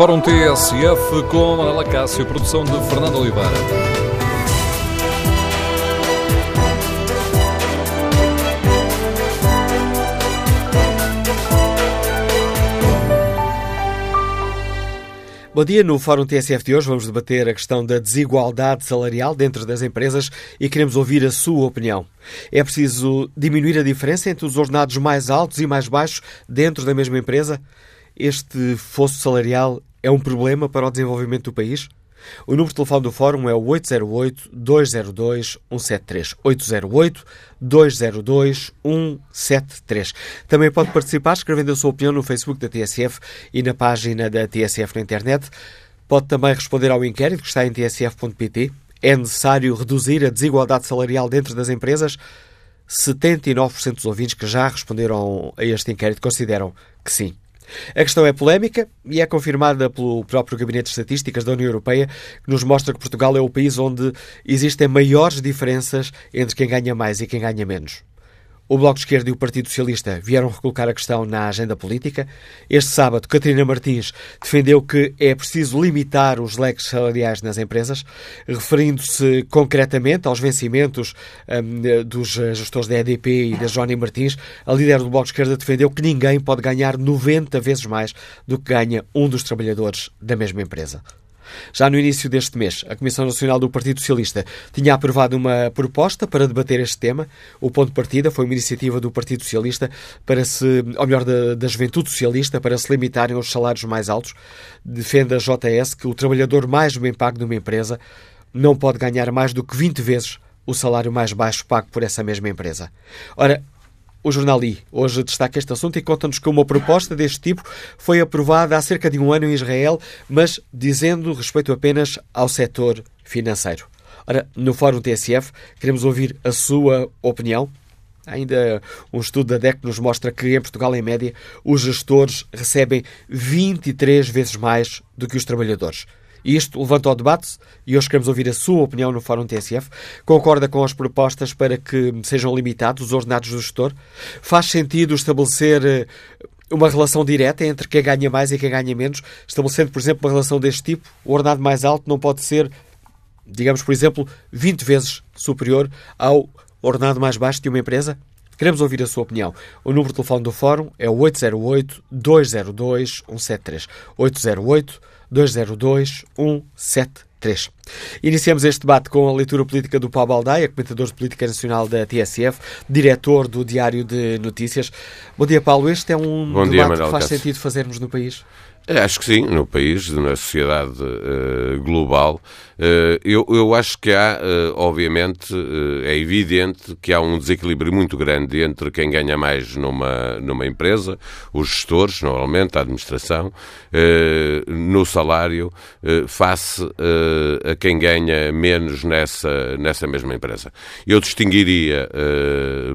Fórum TSF com Manuela Cássio, produção de Fernando Oliveira. Bom dia, no Fórum TSF de hoje vamos debater a questão da desigualdade salarial dentro das empresas e queremos ouvir a sua opinião. É preciso diminuir a diferença entre os ordenados mais altos e mais baixos dentro da mesma empresa? Este fosso salarial é um problema para o desenvolvimento do país? O número de telefone do Fórum é o 808-202-173. 808-202-173. Também pode participar escrevendo a sua opinião no Facebook da TSF e na página da TSF na internet. Pode também responder ao inquérito que está em tsf.pt. É necessário reduzir a desigualdade salarial dentro das empresas? 79% dos ouvintes que já responderam a este inquérito consideram que sim. A questão é polémica e é confirmada pelo próprio Gabinete de Estatísticas da União Europeia, que nos mostra que Portugal é o país onde existem maiores diferenças entre quem ganha mais e quem ganha menos. O Bloco de Esquerda e o Partido Socialista vieram recolocar a questão na agenda política. Este sábado, Catarina Martins defendeu que é preciso limitar os leques salariais nas empresas, referindo-se concretamente aos vencimentos um, dos gestores da EDP e da Johnny Martins. A líder do Bloco de Esquerda defendeu que ninguém pode ganhar 90 vezes mais do que ganha um dos trabalhadores da mesma empresa. Já no início deste mês, a Comissão Nacional do Partido Socialista tinha aprovado uma proposta para debater este tema. O ponto de partida foi uma iniciativa do Partido Socialista para se, ou melhor, da, da Juventude Socialista, para se limitarem aos salários mais altos. Defende a JS que o trabalhador mais bem pago numa empresa não pode ganhar mais do que 20 vezes o salário mais baixo pago por essa mesma empresa. Ora, o Jornal I hoje destaca este assunto e conta-nos que uma proposta deste tipo foi aprovada há cerca de um ano em Israel, mas dizendo respeito apenas ao setor financeiro. Ora, no Fórum TSF, queremos ouvir a sua opinião. Ainda um estudo da DEC nos mostra que em Portugal, em média, os gestores recebem 23 vezes mais do que os trabalhadores. E isto levanta ao debate e hoje queremos ouvir a sua opinião no Fórum TSF. Concorda com as propostas para que sejam limitados os ordenados do gestor? Faz sentido estabelecer eh, uma relação direta entre quem ganha mais e quem ganha menos, estabelecendo, por exemplo, uma relação deste tipo? O ordenado mais alto não pode ser, digamos, por exemplo, 20 vezes superior ao ordenado mais baixo de uma empresa? Queremos ouvir a sua opinião. O número de telefone do Fórum é o 808-202-173. 808 202 173. Iniciamos este debate com a leitura política do Paulo Baldaia, comentador de política nacional da TSF, diretor do Diário de Notícias. Bom dia, Paulo. Este é um Bom debate dia, que faz sentido fazermos no país? Acho que sim, no país, na sociedade uh, global. Uh, eu, eu acho que há, uh, obviamente, é evidente que há um desequilíbrio muito grande entre quem ganha mais numa, numa empresa, os gestores, normalmente, a administração, no salário, face a quem ganha menos nessa, nessa mesma empresa. Eu distinguiria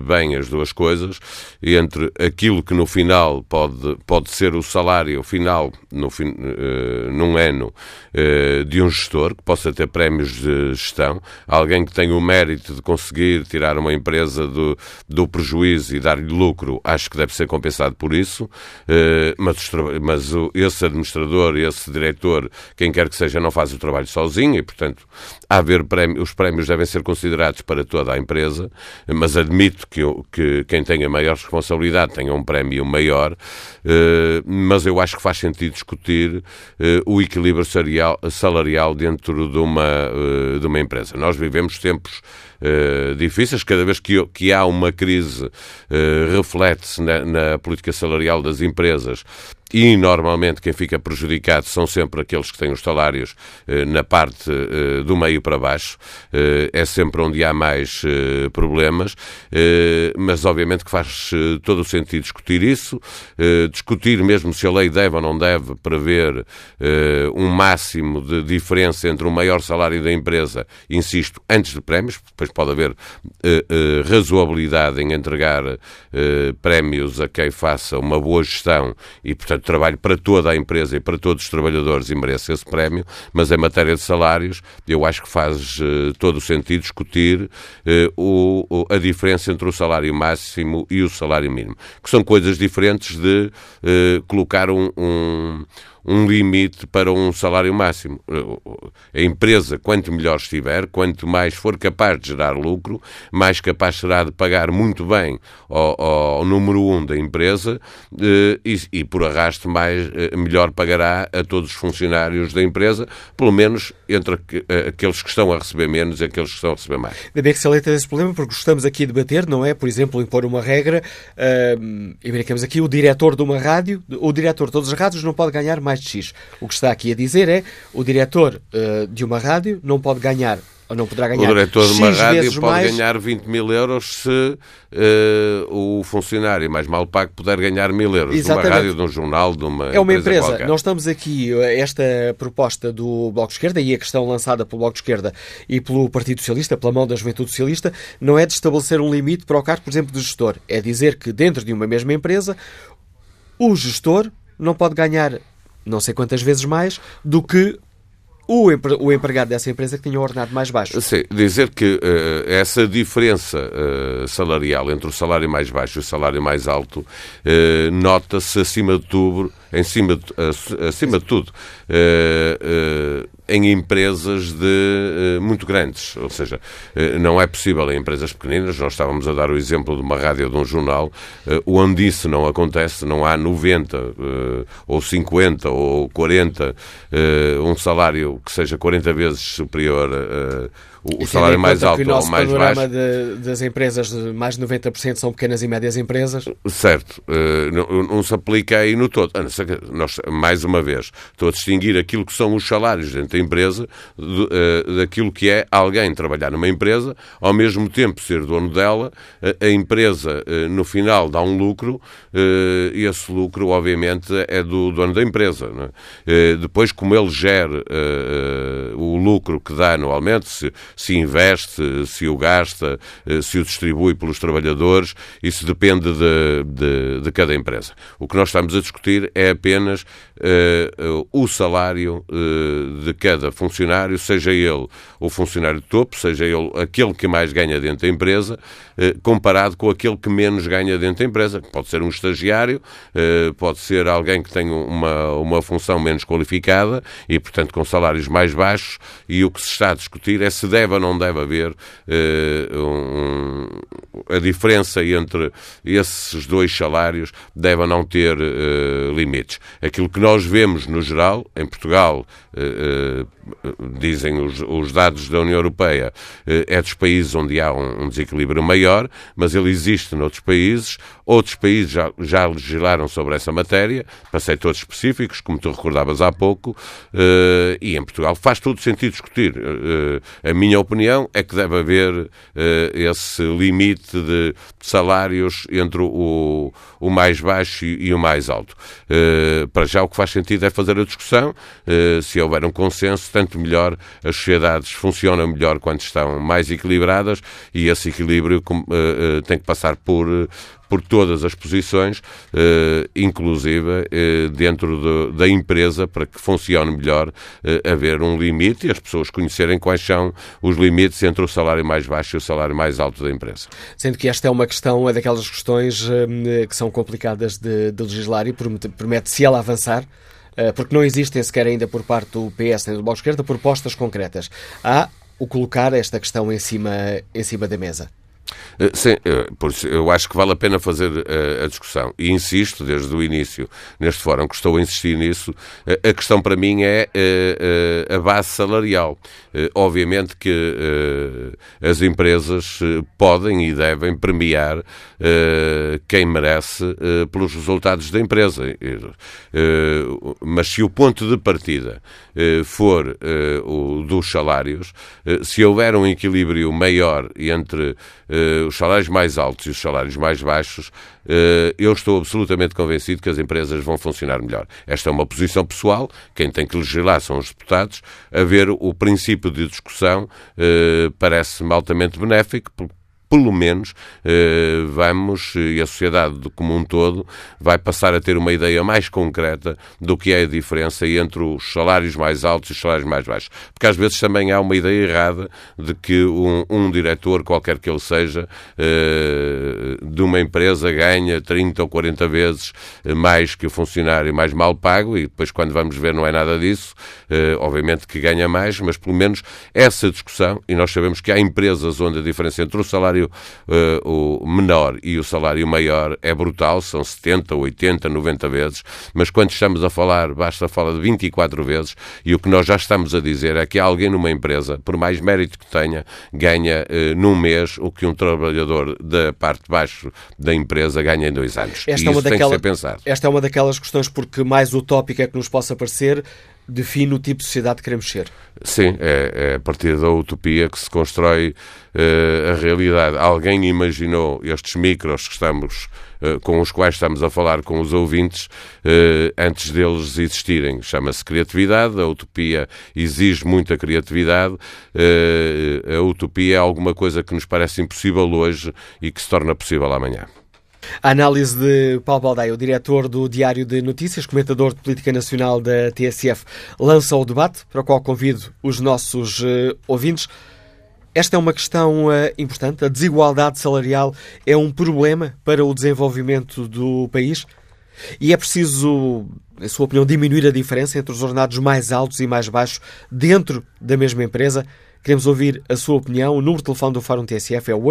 bem as duas coisas entre aquilo que no final pode, pode ser o salário final no fim, uh, num ano uh, de um gestor que possa ter prémios de gestão, alguém que tenha o mérito de conseguir tirar uma empresa do, do prejuízo e dar-lhe lucro, acho que deve ser compensado por isso, uh, mas, mas o, esse administrador, esse diretor, quem quer que seja, não faz o trabalho sozinho e, portanto, há haver prémio, os prémios devem ser considerados para toda a empresa, mas admito que, que quem tenha maior responsabilidade tenha um prémio maior, mas eu acho que faz sentido discutir uh, o equilíbrio salarial, dentro de uma, uh, de uma empresa. Nós vivemos tempos uh, difíceis, cada vez que, que há uma crise, reflete-se na, na política salarial das empresas e normalmente quem fica prejudicado são sempre aqueles que têm os salários eh, na parte eh, do meio para baixo. Eh, é sempre onde há mais problemas, mas obviamente que faz todo o sentido discutir isso, discutir mesmo se a lei deve ou não deve prever um máximo de diferença entre o maior salário da empresa, insisto, antes de prémios, depois pode haver razoabilidade em entregar prémios a quem faça uma boa gestão e, portanto, trabalho para toda a empresa e para todos os trabalhadores e merece esse prémio, mas em matéria de salários, eu acho que faz uh, todo o sentido discutir uh, o, o, a diferença entre o salário máximo e o salário mínimo, que são coisas diferentes de uh, colocar um, um um limite para um salário máximo. A empresa, quanto melhor estiver, quanto mais for capaz de gerar lucro, mais capaz será de pagar muito bem ao, ao número um da empresa e, e, por arrasto, mais, melhor pagará a todos os funcionários da empresa, pelo menos entre aqueles que estão a receber menos e aqueles que estão a receber mais. Ainda bem que se alerta desse problema, porque estamos aqui a debater, não é, por exemplo, impor uma regra, uh, e verificamos aqui o diretor de uma rádio, o diretor de todas as rádios não pode ganhar mais de X. O que está aqui a dizer é, o diretor uh, de uma rádio não pode ganhar ou não poderá ganhar. O diretor de uma rádio pode mais... ganhar 20 mil euros se uh, o funcionário mais mal pago puder ganhar mil euros. Exatamente. De uma rádio, de um jornal, de uma É uma empresa. Qualquer. Nós estamos aqui, eh, esta proposta do Bloco de Esquerda e a questão lançada pelo Bloco de Esquerda e pelo Partido Socialista, pela mão da Juventude Socialista, não é de estabelecer um limite para o cargo, por exemplo, do gestor. É dizer que dentro de uma mesma empresa, o gestor não pode ganhar não sei quantas vezes mais do que o, o empregado dessa empresa que tinha um ordenado mais baixo. Sim, dizer que uh, essa diferença uh, salarial entre o salário mais baixo e o salário mais alto uh, nota-se acima de tudo, em cima de, acima de tudo, em empresas de, muito grandes. Ou seja, não é possível em empresas pequeninas. Nós estávamos a dar o exemplo de uma rádio de um jornal, onde isso não acontece, não há 90 ou 50 ou 40 um salário que seja 40 vezes superior uh, o, o salário mais alto ou mais baixo. De, das empresas, de mais de 90% são pequenas e médias empresas. Certo. Uh, não, não, se aplica aí no todo. Nós, mais uma vez, estou a distinguir aquilo que são os salários dentro da empresa de, uh, daquilo que é alguém trabalhar numa empresa, ao mesmo tempo ser dono dela, a, a empresa uh, no final dá um lucro e esse lucro, obviamente, é do dono da empresa. É? depois, como ele gera o lucro que dá anualmente, se, se investe, se o gasta, eh, se o distribui pelos trabalhadores, isso depende de, de, de cada empresa. O que nós estamos a discutir é apenas o salário uh, de cada funcionário, seja ele o funcionário de topo, seja ele aquele que mais ganha dentro da empresa, comparado com aquele que menos ganha dentro da empresa. Pode ser um estagiário, pode ser alguém que tem uma, uma função menos qualificada e, portanto, com salários mais baixos, e o que se está a discutir é se deve ou não deve haver um, a diferença entre esses dois salários deve ou não ter limites. Aquilo que nós vemos, no geral, em Portugal, eh, eh, dizem os, os, dados da União Europeia, eh, é dos países onde há um, um, desequilíbrio maior, mas ele existe noutros países. Outros países já, já legislaram sobre essa matéria, para setores específicos, como tu recordavas há pouco, e em Portugal faz todo sentido discutir. a minha opinião é que deve haver esse limite de salários entre o, o mais baixo e, e o mais alto. para já o que faz sentido é fazer a discussão. Uh, se houver um consenso, tanto melhor as sociedades funcionam melhor quando estão mais equilibradas e esse equilíbrio uh, uh, tem que passar por por todas as posições, eh, inclusive eh, dentro de, da empresa, para que funcione melhor, eh, haver um limite e as pessoas conhecerem quais são os limites entre o salário mais baixo e o salário mais alto da empresa. Sendo que esta é uma questão, é daquelas questões que são complicadas de, de legislar e promete, se ela avançar, porque não existem sequer ainda por parte do PS nem do Bloco Esquerda propostas concretas. Há o colocar esta questão em cima, em cima da mesa. Eh, sim, eh, por isso eu acho que vale a pena fazer a, a discussão. E insisto, desde o início, neste fórum, que estou a insistir nisso, a, questão para mim é a base salarial. Obviamente que as empresas podem e devem premiar quem merece pelos resultados da empresa. Mas se o ponto de partida for o dos salários, se houver um equilíbrio maior entre uh, os salários mais altos e os salários mais baixos, uh, eu estou absolutamente convencido que as empresas vão funcionar melhor. Esta é uma posição pessoal, quem tem que legislar são os deputados. A ver o princípio de discussão uh, parece-me altamente benéfico, pelo menos, eh, vamos, e a sociedade como um todo, vai passar a ter uma ideia mais concreta do que é a diferença entre os salários mais altos e os salários mais baixos. Porque às vezes também há uma ideia errada de que um, um diretor, qualquer que ele seja, eh, de uma empresa ganha 30 ou 40 vezes mais que o funcionário mais mal pago e depois quando vamos ver não é nada disso, eh, obviamente que ganha mais, mas pelo menos essa discussão, e nós sabemos que há empresas onde a diferença entre o salário salário uh, o menor e o salário maior é brutal, são 70, 80, 90 vezes, mas quando estamos a falar, basta falar de 24 vezes, e o que nós já estamos a dizer é que alguém numa empresa, por mais mérito que tenha, ganha uh, num mês o que um trabalhador da parte de baixo da empresa ganha em dois anos. Esta, e é uma isso daquela, tem que ser pensado. esta é uma daquelas questões porque mais utópica é que nos possa parecer, define o tipo de sociedade que queremos ser. Sim, é, é a partir da utopia que se constrói uh, a realidade. Alguém imaginou estes micros que estamos, uh, com os quais estamos a falar com os ouvintes uh, antes deles existirem. Chama-se criatividade, a utopia exige muita criatividade, a utopia é alguma coisa que nos parece impossível hoje e que se torna possível amanhã. A análise de Paulo Baldaia, o diretor do Diário de Notícias, comentador de política nacional da TSF, lança o debate, para o qual convido os nossos uh, ouvintes. Esta é uma questão uh, importante. A desigualdade salarial é um problema para o desenvolvimento do país e é preciso, em sua opinião, diminuir a diferença entre os ordenados mais altos e mais baixos dentro da mesma empresa. Queremos ouvir a sua opinião. O número de telefone do Fórum TSF é o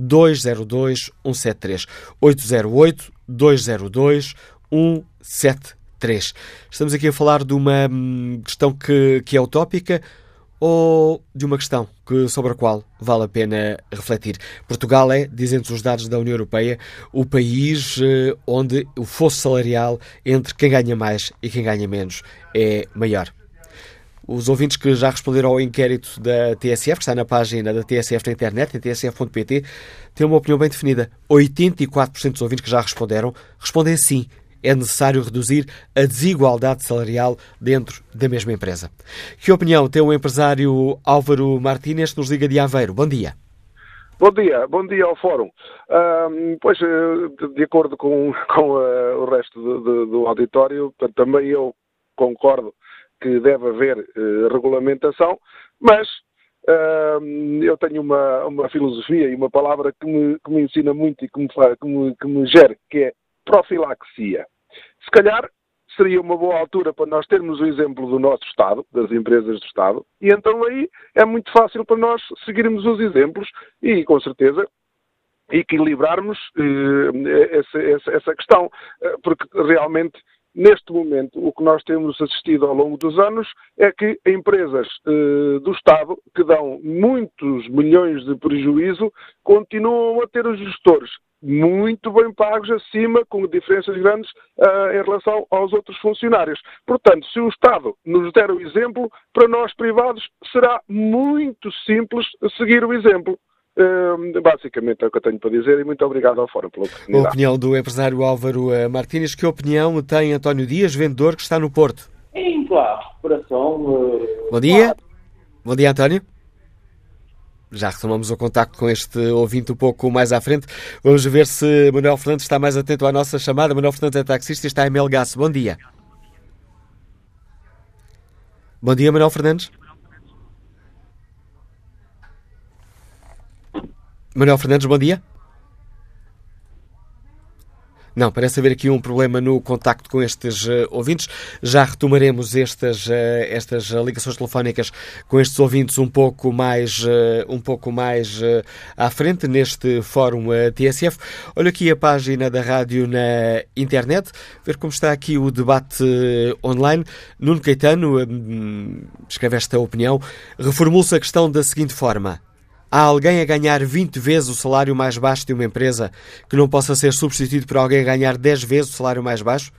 808-202-173. 808-202-173. Estamos aqui a falar de uma hum, questão que, que é utópica ou de uma questão que, sobre a qual vale a pena refletir. Portugal é, dizem os dados da União Europeia, o país eh, onde o fosso salarial entre quem ganha mais e quem ganha menos é maior. Os ouvintes que já responderam ao inquérito da TSF, que está na página da TSF na internet, em tsf.pt, têm uma opinião bem definida. 84% dos ouvintes que já responderam respondem sim. É necessário reduzir a desigualdade salarial dentro da mesma empresa. Que opinião tem o empresário Álvaro Martínez, que nos liga de Aveiro? Bom dia. Bom dia, bom dia ao Fórum. Um, pois, eh, de acordo com, com uh, o resto do auditório, também eu concordo que deve haver uh, regulamentação, mas uh, eu tenho uma, uma filosofia e uma palavra que me, que me ensina muito e que me, que, me, que me gere, que é profilaxia. Se calhar seria uma boa altura para nós termos o exemplo do nosso Estado, das empresas do Estado, e então aí é muito fácil para nós seguirmos os exemplos e, com certeza, equilibrarmos eh, essa, essa, essa, questão, eh, porque realmente Neste momento, o que nós temos assistido ao longo dos anos é que empresas eh, do Estado, que dão muitos milhões de prejuízo, continuam a ter os gestores muito bem pagos acima, com diferenças grandes uh, em relação aos outros funcionários. Portanto, se o Estado nos der o exemplo, para nós privados será muito simples seguir o exemplo. Uh, basicamente é o que eu tenho para dizer e muito obrigado ao Fórum pela oportunidade. A opinião do empresário Álvaro eh, Martínez. Que opinião tem António Dias, vendedor que está no Porto? Sim, claro, recuperação. Uh, Bom dia. Claro. Bom dia, António. Já retomamos o contacto com este ouvinte um pouco mais à frente. Vamos ver se Manuel Fernandes está mais atento à nossa chamada. Manuel Fernandes é taxista e está em Melgaço. Bom dia. Bom dia, Manuel Fernandes. Manuel Fernandes, bom dia. Não, parece haver aqui um problema no contacto com estes uh, ouvintes. Já retomaremos estas, uh, estas ligações telefónicas com estes ouvintes um pouco mais, uh, um pouco mais à frente neste fórum TSF. Olha aqui a página da rádio na internet, ver como está aqui o debate online. Nuno Caetano escreve esta opinião. Reformula-se a questão da seguinte forma. Há alguém a ganhar 20 vezes o salário mais baixo de uma empresa que não possa ser substituído por alguém a ganhar 10 vezes o salário mais baixo?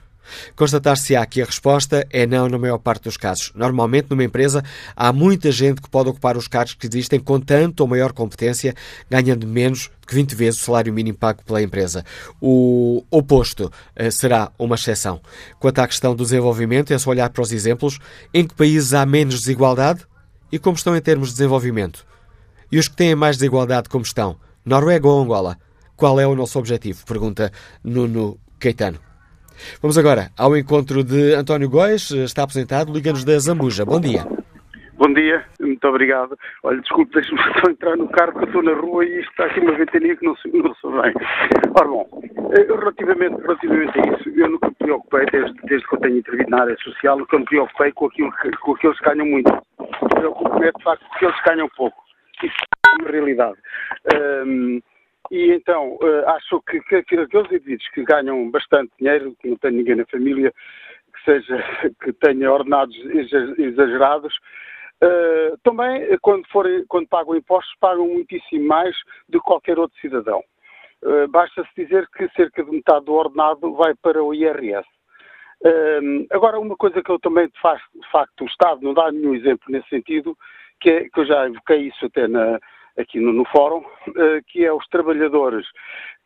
Constatar-se-á que a resposta é não na maior parte dos casos. Normalmente, numa empresa, há muita gente que pode ocupar os cargos que existem com tanto ou maior competência, ganhando menos que 20 vezes o salário mínimo pago pela empresa. O oposto uh, será uma exceção. Quanto à questão do desenvolvimento, é só olhar para os exemplos. Em que países há menos desigualdade? E como estão em termos de desenvolvimento? E os que têm mais desigualdade como estão? Noruega ou Angola? Qual é o nosso objetivo? Pergunta Nuno Caetano. Vamos agora ao encontro de António Góes, está apresentado, liga-nos da Zambuja. Bom dia. Bom dia, muito obrigado. Olha, desculpe, deixe-me só entrar no carro que eu estou na rua e isto está aqui uma ventania que não se, não se bem. Ora bom, eh, relativamente, relativamente a isso, eu nunca me preocupei, desde, desde que eu tenho intervido na área social, nunca me preocupei com, aquilo que, com aqueles que ganham muito. Preocupo-me é de facto com aqueles que ganham pouco. Isso é realidade. Um, e então, uh, acho que, que, que, aqueles indivíduos que ganham bastante dinheiro, que não têm ninguém na família, que seja, que tenha ordenados exagerados, Uh, também, quando, forem, quando pagam impostos, pagam muitíssimo mais do que qualquer outro cidadão. Uh, Basta-se dizer que cerca de metade do ordenado vai para o IRS. Agora, uma coisa que eu também, de, de facto, o Estado não dá nenhum exemplo nesse sentido, que, é, que eu já evoquei isso até na, aqui no, no fórum, que é os trabalhadores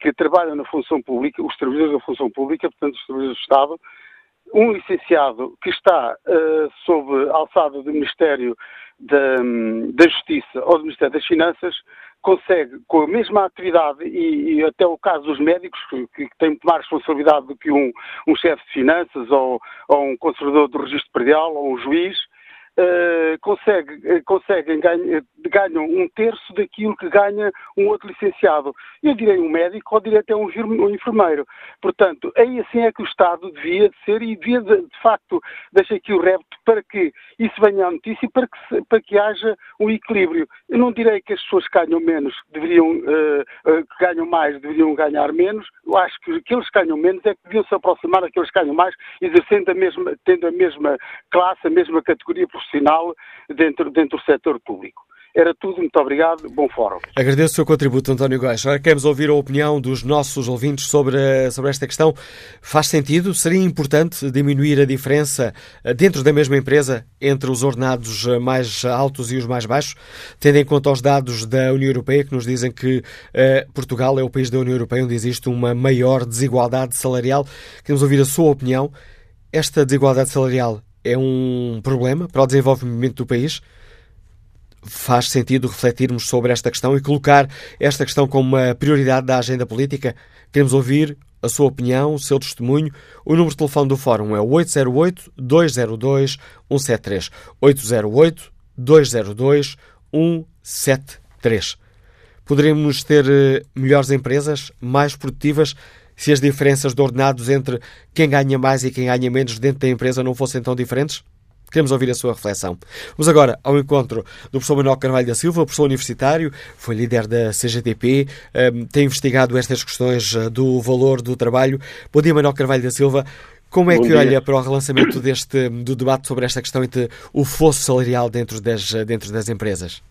que trabalham na função pública, os trabalhadores da função pública, portanto, os trabalhadores do Estado, um licenciado que está uh, sob alçada do Ministério da, da, Justiça ou do Ministério das Finanças consegue, com a mesma atividade, e, e até o caso dos médicos, que, que têm muito mais responsabilidade do que um, um chefe de finanças ou, ou, um conservador do registro predial ou um juiz, uh, consegue, uh, conseguem, ganham, ganham um terço daquilo que ganha um outro licenciado. Eu direi um médico ou direi até um, enfermeiro. Portanto, aí assim é que o Estado devia ser e devia, de, de facto, deixar aqui o repto para que isso venha à notícia e para que, para que haja um equilíbrio. Eu não direi que as pessoas que ganham menos deveriam, uh, que ganham mais deveriam ganhar menos. Eu acho que aqueles que ganham menos é que deviam se aproximar daqueles que ganham mais, exercendo a mesma, tendo a mesma classe, a mesma categoria profissional dentro, dentro do setor público. Era tudo, muito obrigado, bom fórum. Agradeço o seu contributo, António. Agora queremos ouvir a opinião dos nossos ouvintes sobre, sobre esta questão. Faz sentido? Seria importante diminuir a diferença eh, dentro da mesma empresa entre os ordenados eh, mais altos e os mais baixos, tendo em conta os dados da União Europeia que nos dizem que eh, Portugal é o país da União Europeia onde existe uma maior desigualdade salarial. Queremos ouvir a sua opinião. Esta desigualdade salarial é um problema para o desenvolvimento do país? Faz sentido refletirmos sobre esta questão e colocar esta questão como uma prioridade da agenda política? Queremos ouvir a sua opinião, o seu testemunho. O número de telefone do Fórum é 808-202-173. 808-202-173. Poderíamos ter eh, melhores empresas, mais produtivas, se as diferenças de ordenados entre quem ganha mais e quem ganha menos dentro da empresa não fossem tão diferentes? Queremos ouvir a sua reflexão. Vamos agora ao encontro do professor Manuel Carvalho da Silva, professor universitário, foi líder da CGTP, um, tem investigado estas questões uh, do valor do trabalho. Bom dia, Manuel Carvalho da Silva. Como é Bom que dia. olha para o relançamento deste, do debate sobre esta questão entre o fosso salarial dentro das, dentro das empresas?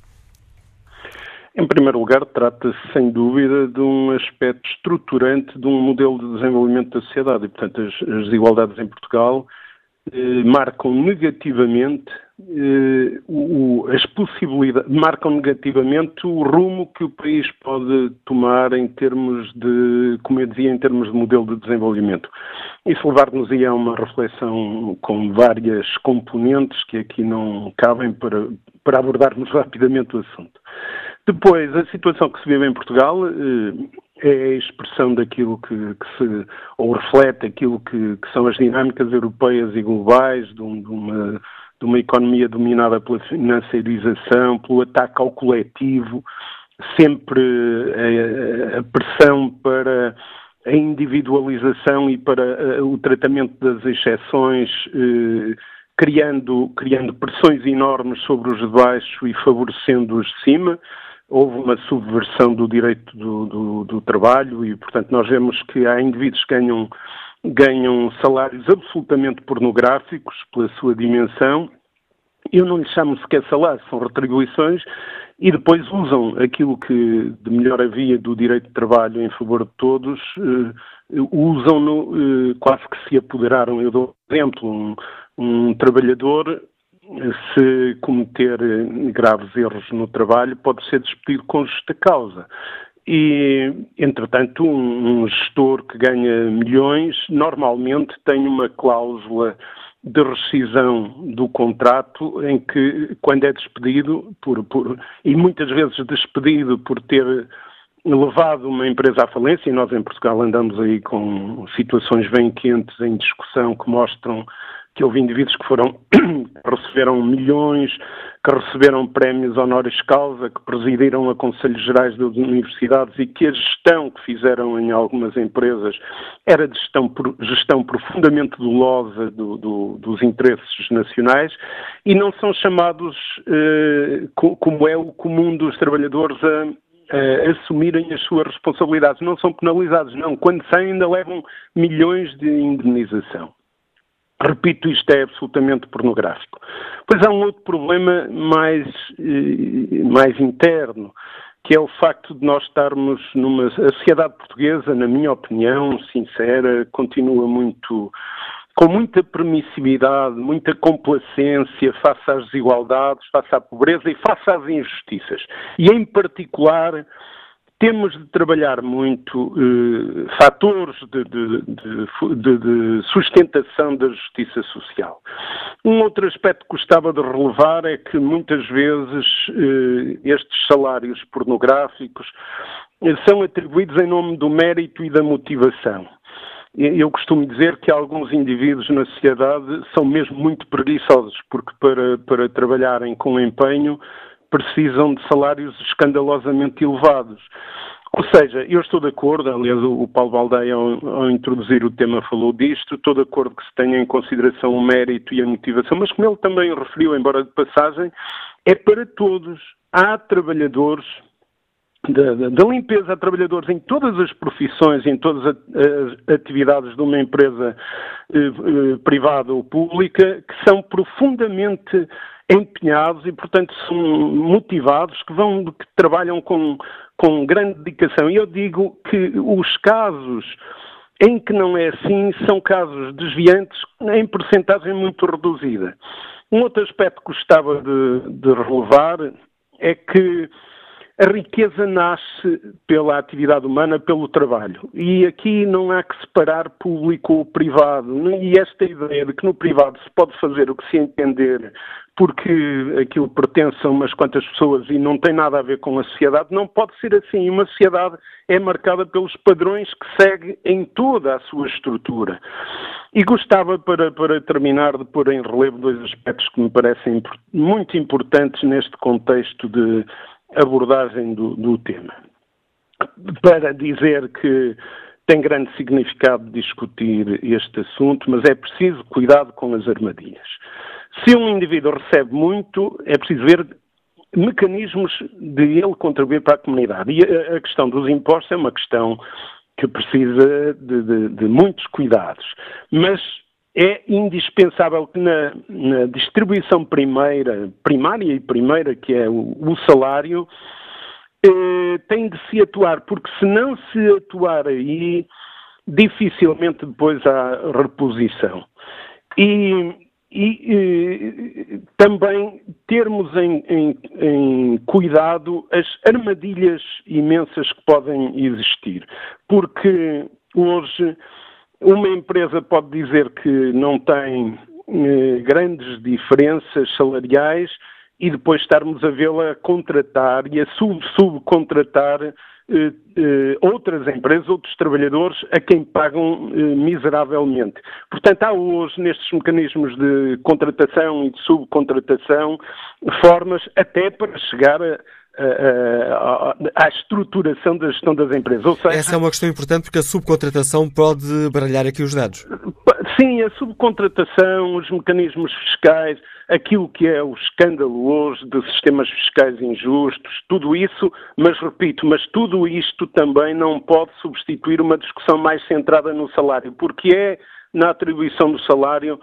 Em primeiro lugar, trata-se, sem dúvida, de um aspecto estruturante de um modelo de desenvolvimento da sociedade. E, portanto, as, as desigualdades em Portugal eh, marcam negativamente eh, o, as possibilidades, marcam negativamente o rumo que o país pode tomar em termos de, como eu dizia, em termos de modelo de desenvolvimento. Isso levar-nos a uma reflexão com várias componentes que aqui não cabem para, para abordarmos rapidamente o assunto. Depois, a situação que se vive em Portugal eh, é a expressão daquilo que, que, se, ou reflete aquilo que, que, são as dinâmicas europeias e globais de, um, de, uma, de uma economia dominada pela financiarização, pelo ataque ao coletivo, sempre a, a pressão para a individualização e para a, o tratamento das exceções, eh, criando, criando pressões enormes sobre os de baixo e favorecendo os de cima houve uma subversão do direito do, do, do, trabalho e, portanto, nós vemos que há indivíduos que ganham, ganham salários absolutamente pornográficos pela sua dimensão. Eu não lhe chamo sequer salários, são retribuições e depois usam aquilo que de melhor havia do direito de trabalho em favor de todos, uh, usam-no, uh, quase que se apoderaram. Eu dou um exemplo, um, um trabalhador se cometer graves erros no trabalho, pode ser despedido com justa causa. E, entretanto, um, um gestor que ganha milhões normalmente tem uma cláusula de rescisão do contrato em que, quando é despedido, por, por, e muitas vezes despedido por ter levado uma empresa à falência, e nós em Portugal andamos aí com situações bem quentes em discussão que mostram que houve indivíduos que foram que receberam milhões, que receberam prémios honoris causa, que presidiram a Conselhos Gerais das Universidades e que a gestão que fizeram em algumas empresas era de gestão, gestão profundamente dolosa do, do, dos interesses nacionais e não são chamados, eh, como é o comum dos trabalhadores, a assumirem as suas responsabilidades. Não são penalizados, não. Quando saem, ainda levam milhões de indenização. Repito, isto é absolutamente pornográfico. Pois há um outro problema mais, eh, mais interno, que é o facto de nós estarmos numa. A sociedade portuguesa, na minha opinião sincera, continua muito. com muita permissividade, muita complacência face às desigualdades, face à pobreza e face às injustiças. E, em particular, temos de trabalhar muito eh, fatores de, de, de, de, sustentação da justiça social. Um outro aspecto que gostava de relevar é que muitas vezes eh, estes salários pornográficos eh, são atribuídos em nome do mérito e da motivação. Eu costumo dizer que alguns indivíduos na sociedade são mesmo muito preguiçosos, porque para, para trabalharem com empenho precisam de salários escandalosamente elevados. Ou seja, eu estou de acordo, aliás, o Paulo Baldeia, ao, ao, introduzir o tema, falou disto, estou de acordo que se tenha em consideração o mérito e a motivação, mas como ele também referiu, embora de passagem, é para todos. Há trabalhadores da, da, limpeza, há trabalhadores em todas as profissões, em todas as atividades de uma empresa eh, eh, privada ou pública, que são profundamente empenhados e, portanto, são motivados, que vão, que trabalham com, com grande dedicação. E eu digo que os casos em que não é assim são casos desviantes em porcentagem muito reduzida. Um outro aspecto que gostava de, de relevar é que a riqueza nasce pela atividade humana, pelo trabalho. E aqui não há que separar público ou privado. E esta ideia de que no privado se pode fazer o que se entender porque aquilo pertence a umas quantas pessoas e não tem nada a ver com a sociedade, não pode ser assim. Uma sociedade é marcada pelos padrões que segue em toda a sua estrutura. E gostava, para, para terminar, de pôr em relevo dois aspectos que me parecem muito importantes neste contexto de abordagem do, do tema. Para dizer que tem grande significado discutir este assunto, mas é preciso cuidado com as armadilhas. Se um indivíduo recebe muito, é preciso ver mecanismos de ele contribuir para a comunidade. E a, questão dos impostos é uma questão que precisa de, de, de muitos cuidados. Mas é indispensável que na, na, distribuição primeira, primária e primeira, que é o, o salário, eh, tem de se atuar, porque se não se atuar aí, dificilmente depois há reposição. E e, também termos em, em, em, cuidado as armadilhas imensas que podem existir, porque hoje uma empresa pode dizer que não tem eh, grandes diferenças salariais e depois estarmos a vê-la contratar e a sub-subcontratar eh, eh, outras empresas, outros trabalhadores a quem pagam eh, miseravelmente. Portanto, há hoje nestes mecanismos de contratação e de subcontratação formas até para chegar a, à estruturação da gestão das empresas. Seja, Essa é uma questão importante porque a subcontratação pode baralhar aqui os dados. Sim, a subcontratação, os mecanismos fiscais, aquilo que é o escândalo hoje de sistemas fiscais injustos, tudo isso, mas repito, mas tudo isto também não pode substituir uma discussão mais centrada no salário, porque é na atribuição do salário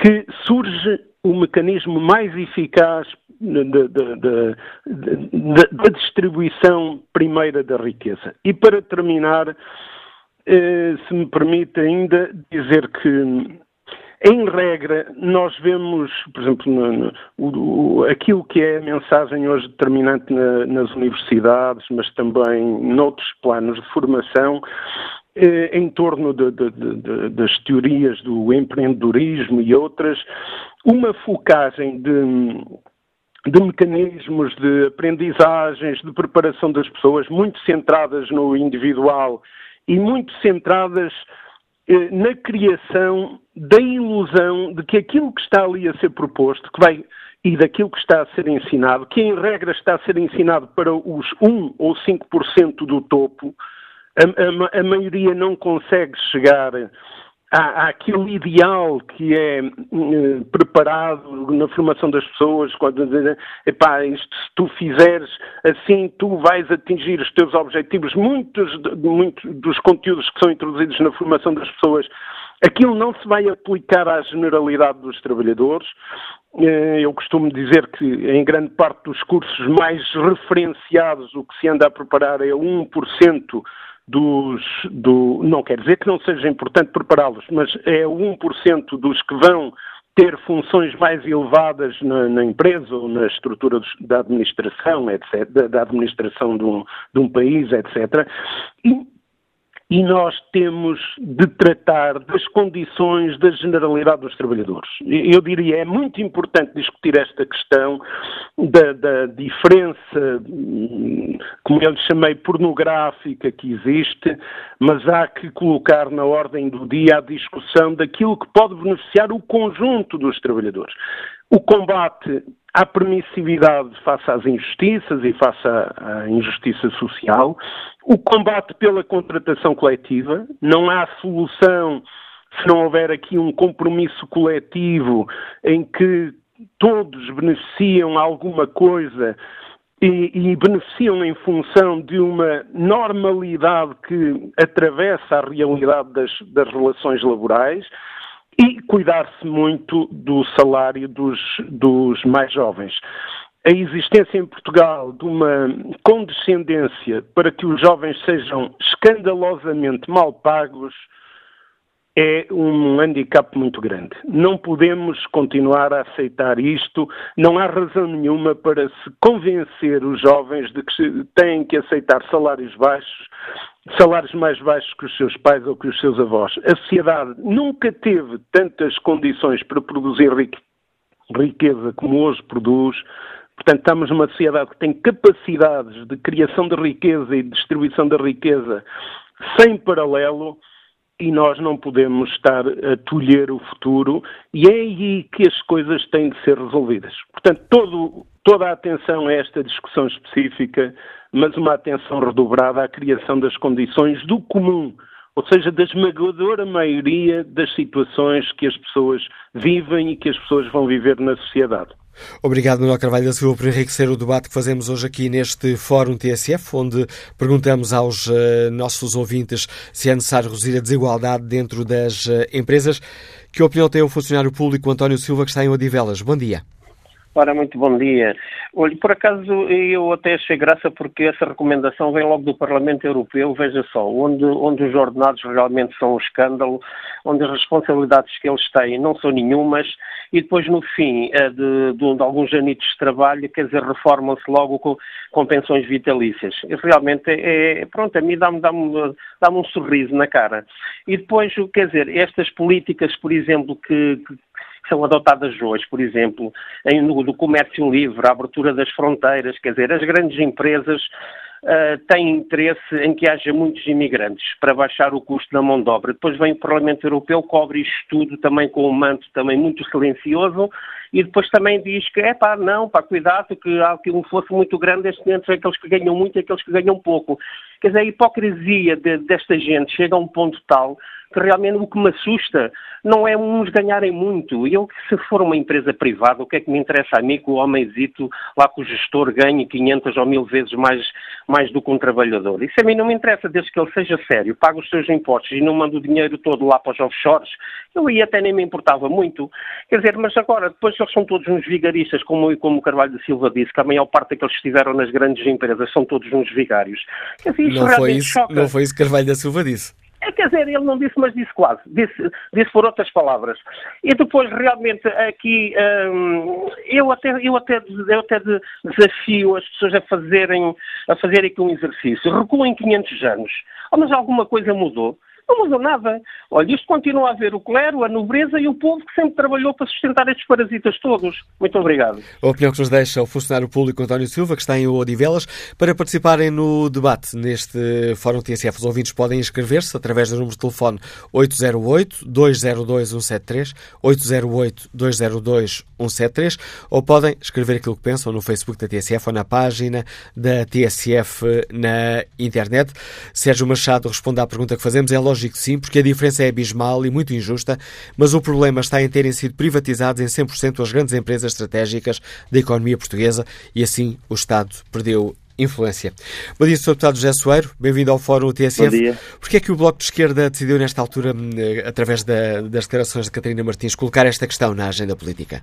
que surge o mecanismo mais eficaz da distribuição primeira da riqueza. E para terminar, eh, se me permite ainda dizer que em regra, nós vemos, por exemplo, no, no, o, aquilo que é a mensagem hoje determinante na, nas universidades, mas também noutros planos de formação, em torno de, de, de, das teorias do empreendedorismo e outras, uma focagem de de mecanismos de aprendizagens, de preparação das pessoas, muito centradas no individual e muito centradas eh, na criação da ilusão de que aquilo que está ali a ser proposto, que vai e daquilo que está a ser ensinado, que em regra está a ser ensinado para os 1 ou 5% do topo, a, a, a maioria não consegue chegar há, aquele ideal que é uh, preparado na formação das pessoas, quando dizem, isto, se tu fizeres assim, tu vais atingir os teus objetivos. Muitos, muitos dos conteúdos que são introduzidos na formação das pessoas, aquilo não se vai aplicar à generalidade dos trabalhadores. Eh, eu costumo dizer que em grande parte dos cursos mais referenciados o que se anda a preparar é 1% dos. Do, não quer dizer que não seja importante prepará-los, mas é 1% dos que vão ter funções mais elevadas na, na empresa ou na estrutura da administração, etc., da, da administração de um, de um país, etc. E e nós temos de tratar das condições da generalidade dos trabalhadores. Eu diria, é muito importante discutir esta questão da, da diferença, como eu lhe chamei, pornográfica que existe, mas há que colocar na ordem do dia a discussão daquilo que pode beneficiar o conjunto dos trabalhadores. O combate à permissividade face às injustiças e face à, injustiça social, o combate pela contratação coletiva, não há solução se não houver aqui um compromisso coletivo em que todos beneficiam alguma coisa e, e, beneficiam em função de uma normalidade que atravessa a realidade das, das relações laborais e cuidar-se muito do salário dos, dos mais jovens. A existência em Portugal de uma condescendência para que os jovens sejam escandalosamente mal pagos é um handicap muito grande. Não podemos continuar a aceitar isto. Não há razão nenhuma para se convencer os jovens de que têm que aceitar salários baixos, salários mais baixos que os seus pais ou que os seus avós. A sociedade nunca teve tantas condições para produzir riqueza como hoje produz. Portanto, estamos numa sociedade que tem capacidades de criação de riqueza e de distribuição da riqueza sem paralelo e nós não podemos estar a tolher o futuro e é aí que as coisas têm de ser resolvidas. Portanto, todo, toda a atenção a esta discussão específica, mas uma atenção redobrada à criação das condições do comum, ou seja, da esmagadora maioria das situações que as pessoas vivem e que as pessoas vão viver na sociedade. Obrigado, Manuel Carvalho da Silva, por enriquecer o debate que fazemos hoje aqui neste Fórum TSF, onde perguntamos aos uh, nossos ouvintes se é necessário reduzir a desigualdade dentro das uh, empresas. Que opinião tem o funcionário público António Silva, que está em Odivelas? Bom dia. Ora, muito bom dia. Olha, por acaso eu até achei graça porque essa recomendação vem logo do Parlamento Europeu, veja só, onde, onde os ordenados realmente são um escândalo, onde as responsabilidades que eles têm não são nenhumas e depois no fim eh, de, de, de alguns anitos de trabalho, quer dizer, reformam-se logo com, com, pensões vitalícias. E realmente é, é, pronto, a mim dá-me dá dá um sorriso na cara. E depois, quer dizer, estas políticas, por exemplo, que, que que são adotadas hoje, por exemplo, em, no, do comércio livre, a abertura das fronteiras, quer dizer, as grandes empresas uh, têm interesse em que haja muitos imigrantes para baixar o custo da mão de obra. Depois vem o Parlamento Europeu, cobre isto tudo também com um manto também muito silencioso e depois também diz que, é pá, não, pá, cuidado, que há aqui um fosso muito grande entre aqueles que ganham muito e aqueles que ganham pouco. Quer dizer, a hipocrisia de, desta gente chega a um ponto tal que realmente o que me assusta não é uns ganharem muito. Eu, se for uma empresa privada, o que é que me interessa a mim que o homenzito lá com o gestor ganhe 500 ou mil vezes mais, mais do que um trabalhador? Isso a mim não me interessa, desde que ele seja sério, pague os seus impostos e não manda o dinheiro todo lá para os offshores. Eu aí até nem me importava muito. Quer dizer, mas agora, depois eles são todos uns vigaristas, como, como o Carvalho da Silva disse, que a maior parte daqueles que estiveram nas grandes empresas são todos uns vigários. Dizer, não, foi isso, não foi isso que Carvalho da Silva disse. É, quer dizer, ele não disse, mas disse quase. Disse, disse por outras palavras. E depois, realmente, aqui, hum, eu, até, eu, até, eu até desafio as pessoas a fazerem, a fazerem aqui um exercício. Recuem 500 anos. Oh, mas alguma coisa mudou. Não mudou nada. Olha, isto continua a haver o clero, a nobreza e o povo que sempre trabalhou para sustentar estes parasitas todos. Muito obrigado. A opinião que nos deixa o funcionário público António Silva, que está em Odivelas, para participarem no debate neste Fórum TSF. Os ouvintes podem inscrever-se através do número de telefone 808-202-173, 808-202-173, ou podem escrever aquilo que pensam no Facebook da TSF ou na página da TSF na internet. Sérgio Machado responde à pergunta que fazemos. É lógico que sim, porque a diferença é abismal e muito injusta, mas o problema está em terem sido privatizados em 100% as grandes empresas estratégicas da economia portuguesa e assim o Estado perdeu influência. Bom dia, Sr. Deputado José Soeiro, bem-vindo ao Fórum TSF. Bom dia. Porquê é que o Bloco de Esquerda decidiu, nesta altura, eh, através da, das declarações de Catarina Martins, colocar esta questão na agenda política?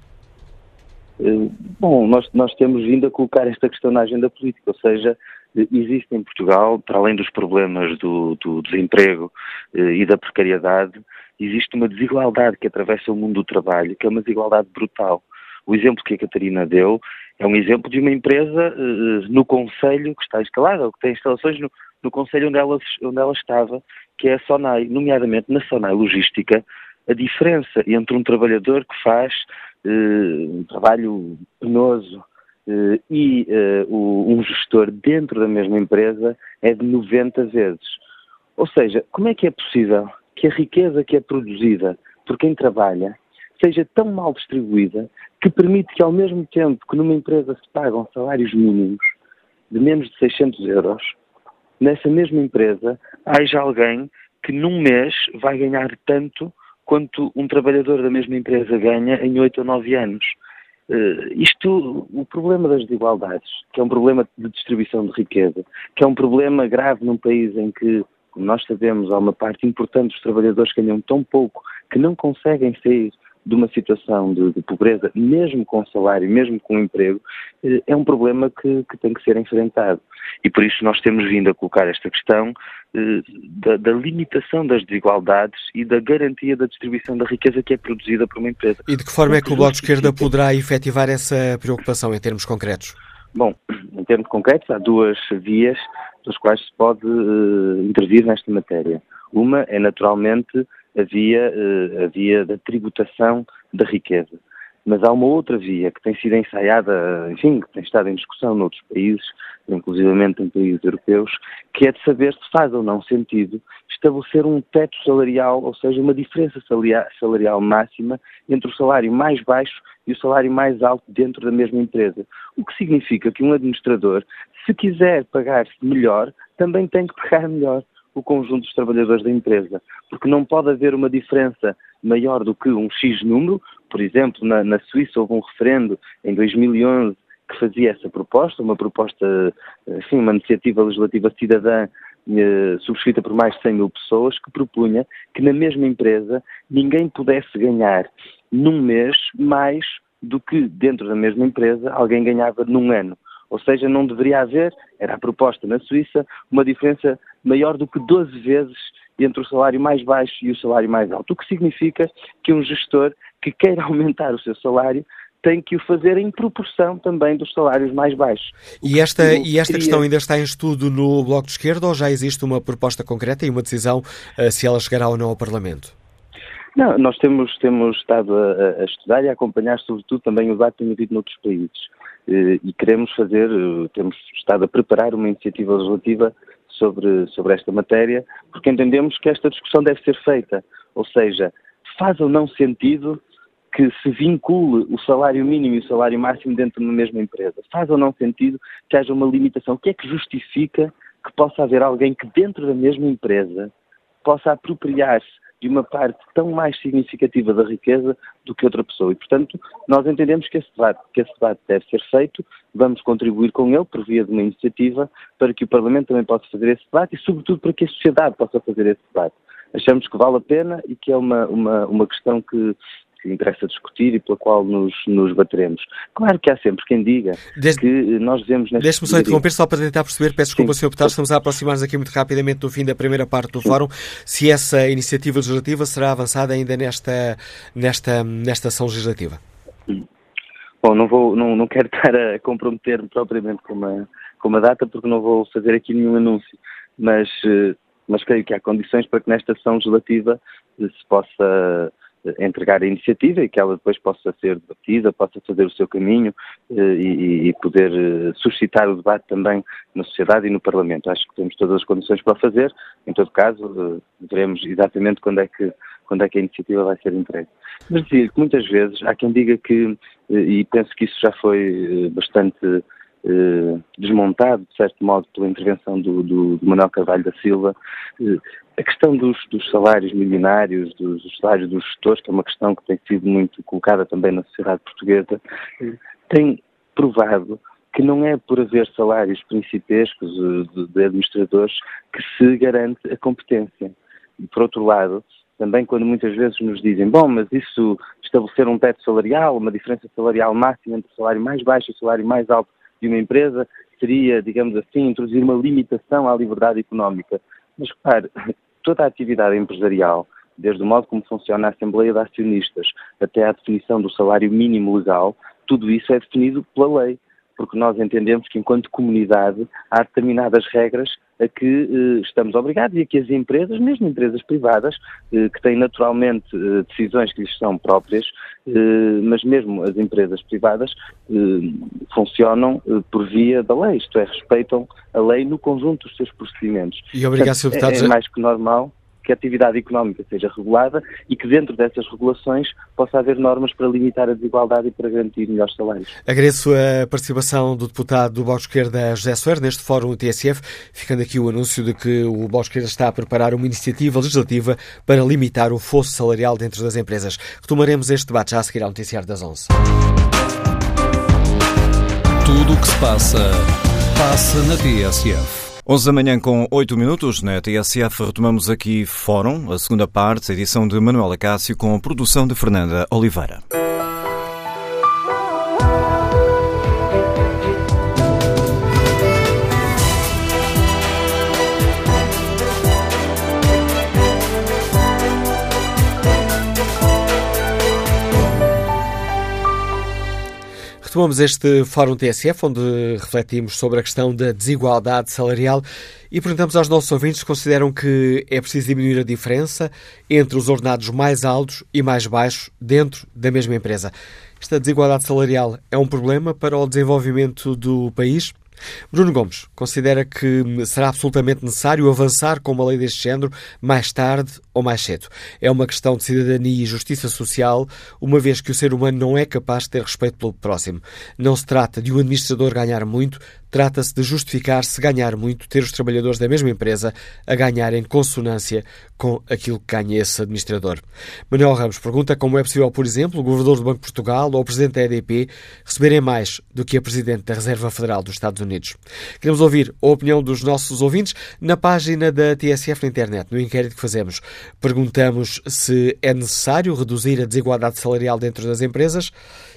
Eh, bom, nós, nós temos vindo a colocar esta questão na agenda política, ou seja, existe em Portugal, para além dos problemas do, do desemprego e da precariedade, existe uma desigualdade que atravessa o mundo do trabalho, que é uma desigualdade brutal. O exemplo que a Catarina deu é um exemplo de uma empresa uh, no Conselho que está instalada, ou que tem instalações no, no Conselho onde ela, onde ela estava, que é a SONAI. Nomeadamente, na SONAI Logística, a diferença entre um trabalhador que faz uh, um trabalho penoso uh, e um gestor dentro da mesma empresa é de 90 vezes. Ou seja, como é que é possível que a riqueza que é produzida por quem trabalha seja tão mal distribuída que permite que, ao mesmo tempo que numa empresa se pagam salários mínimos de menos de 600 euros, nessa mesma empresa haja alguém que num mês vai ganhar tanto quanto um trabalhador da mesma empresa ganha em 8 ou 9 anos. Uh, isto, o problema das desigualdades, que é um problema de distribuição de riqueza, que é um problema grave num país em que, como nós sabemos, há uma parte importante dos trabalhadores que ganham tão pouco que não conseguem sair de uma situação de, de, pobreza, mesmo com salário, mesmo com emprego, eh, é um problema que, que, tem que ser enfrentado. E por isso nós temos vindo a colocar esta questão da, da, limitação das desigualdades e da garantia da distribuição da riqueza que é produzida por uma empresa. E de que forma é que o Bloco de Esquerda poderá efetivar essa preocupação em termos concretos? Bom, em termos concretos, há duas vias das quais se pode uh, intervir nesta matéria. Uma é, naturalmente, a via, eh, a via da tributação da riqueza. Mas há uma outra via que tem sido ensaiada, enfim, que tem estado em discussão noutros países, inclusivamente em países europeus, que é de saber se faz ou não sentido estabelecer um teto salarial, ou seja, uma diferença salarial máxima entre o salário mais baixo e o salário mais alto dentro da mesma empresa. O que significa que um administrador, se quiser pagar-se melhor, também tem que pagar melhor o conjunto dos trabalhadores da empresa, porque não pode haver uma diferença maior do que um X número. Por exemplo, na, na Suíça houve um referendo em 2011 que fazia essa proposta, uma proposta, enfim, uma iniciativa legislativa cidadã eh, subscrita por mais de 100 mil pessoas, que propunha que na mesma empresa ninguém pudesse ganhar num mês mais do que dentro da mesma empresa alguém ganhava num ano. Ou seja, não deveria haver, era a proposta na Suíça, uma diferença maior do que 12 vezes entre o salário mais baixo e o salário mais alto. O que significa que um gestor que queira aumentar o seu salário tem que o fazer em proporção também dos salários mais baixos. E esta, e esta queria... questão ainda está em estudo no Bloco de Esquerda ou já existe uma proposta concreta e uma decisão uh, se ela chegará ou não ao Parlamento? Não, nós temos, temos estado a, a, estudar e a acompanhar, sobretudo, também o debate que tem havido noutros países. Eh, e queremos fazer, eh, temos estado a preparar uma iniciativa legislativa sobre, sobre esta matéria, porque entendemos que esta discussão deve ser feita. Ou seja, faz ou não sentido que se vincule o salário mínimo e o salário máximo dentro de uma mesma empresa? Faz ou não sentido que haja uma limitação? O que é que justifica que possa haver alguém que dentro da mesma empresa possa apropriar-se de uma parte tão mais significativa da riqueza do que outra pessoa. E, portanto, nós entendemos que esse debate, que esse debate deve ser feito, vamos contribuir com ele por via de uma iniciativa para que o Parlamento também possa fazer esse debate e, sobretudo, para que a sociedade possa fazer esse debate. Achamos que vale a pena e que é uma, uma, uma questão que, que interessa discutir e pela qual nos, nos bateremos. Claro que há sempre quem diga Desde... que nós devemos... Deixe-me só interromper, só para tentar perceber, peço desculpa, Sr. Deputado, estamos a aproximar-nos aqui muito rapidamente do fim da primeira parte do Sim. fórum, se essa iniciativa legislativa será avançada ainda nesta, nesta, nesta ação legislativa. Bom, não, vou, não, não quero estar a comprometer-me propriamente com uma, com uma data, porque não vou fazer aqui nenhum anúncio, mas uh, mas creio que há condições para que nesta sessão legislativa se possa entregar a iniciativa e que ela depois possa ser debatida, possa fazer o seu caminho e, e, poder suscitar o debate também na sociedade e no Parlamento. Acho que temos todas as condições para fazer. Em todo caso, veremos exatamente quando é que quando é que a iniciativa vai ser entregue. Mas dizer que muitas vezes há quem diga que, e penso que isso já foi bastante eh, desmontado, de certo modo, pela intervenção do, do, do Manuel Carvalho da Silva, eh, a questão dos, dos, salários milionários, dos, dos, salários dos gestores, que é uma questão que tem sido muito colocada também na sociedade portuguesa, eh, tem provado que não é por haver salários principescos de, de administradores que se garante a competência. E, por outro lado, também quando muitas vezes nos dizem, bom, mas isso estabelecer um teto salarial, uma diferença salarial máxima entre o salário mais baixo e o salário mais alto de uma empresa seria, digamos assim, introduzir uma limitação à liberdade económica. Mas, repare, toda a atividade empresarial, desde o modo como funciona a Assembleia de Acionistas até à definição do salário mínimo legal, tudo isso é definido pela lei porque nós entendemos que, enquanto comunidade, há determinadas regras a que eh, estamos obrigados e a que as empresas, mesmo empresas privadas, eh, que têm naturalmente eh, decisões que lhes são próprias, eh, mas mesmo as empresas privadas eh, funcionam eh, por via da lei, isto é, respeitam a lei no conjunto dos seus procedimentos. E obrigado. É, é mais que normal que a atividade económica seja regulada e que dentro dessas regulações possa haver normas para limitar a desigualdade e para garantir melhores salários. Agradeço a participação do deputado do Bloco Esquerda, José Soares, neste fórum TSF, ficando aqui o anúncio de que o Bloco Esquerda está a preparar uma iniciativa legislativa para limitar o fosso salarial dentro das empresas. Retomaremos este debate já a seguir ao noticiário das 11. Tudo o que se passa, passa na TSF. 11 da manhã com 8 minutos, na TSF retomamos aqui Fórum, a segunda parte, a edição de Manuela Cássio com a produção de Fernanda Oliveira. Retomamos este Fórum TSF, onde refletimos sobre a questão da desigualdade salarial e perguntamos aos nossos ouvintes se consideram que é preciso diminuir a diferença entre os ordenados mais altos e mais baixos dentro da mesma empresa. Esta desigualdade salarial é um problema para o desenvolvimento do país? Bruno Gomes considera que será absolutamente necessário avançar com uma lei deste género mais tarde ou mais cedo. É uma questão de cidadania e justiça social, uma vez que o ser humano não é capaz de ter respeito pelo próximo. Não se trata de um administrador ganhar muito, trata-se de justificar se ganhar muito, ter os trabalhadores da mesma empresa a ganhar em consonância com aquilo que ganha esse administrador. Manuel Ramos pergunta como é possível, por exemplo, o governador do Banco de Portugal ou o presidente da EDP receberem mais do que a presidente da Reserva Federal dos Estados Unidos. Queremos ouvir a opinião dos nossos ouvintes na página da TSF na internet, no inquérito que fazemos. Perguntamos se é necessário reduzir a desigualdade salarial dentro das empresas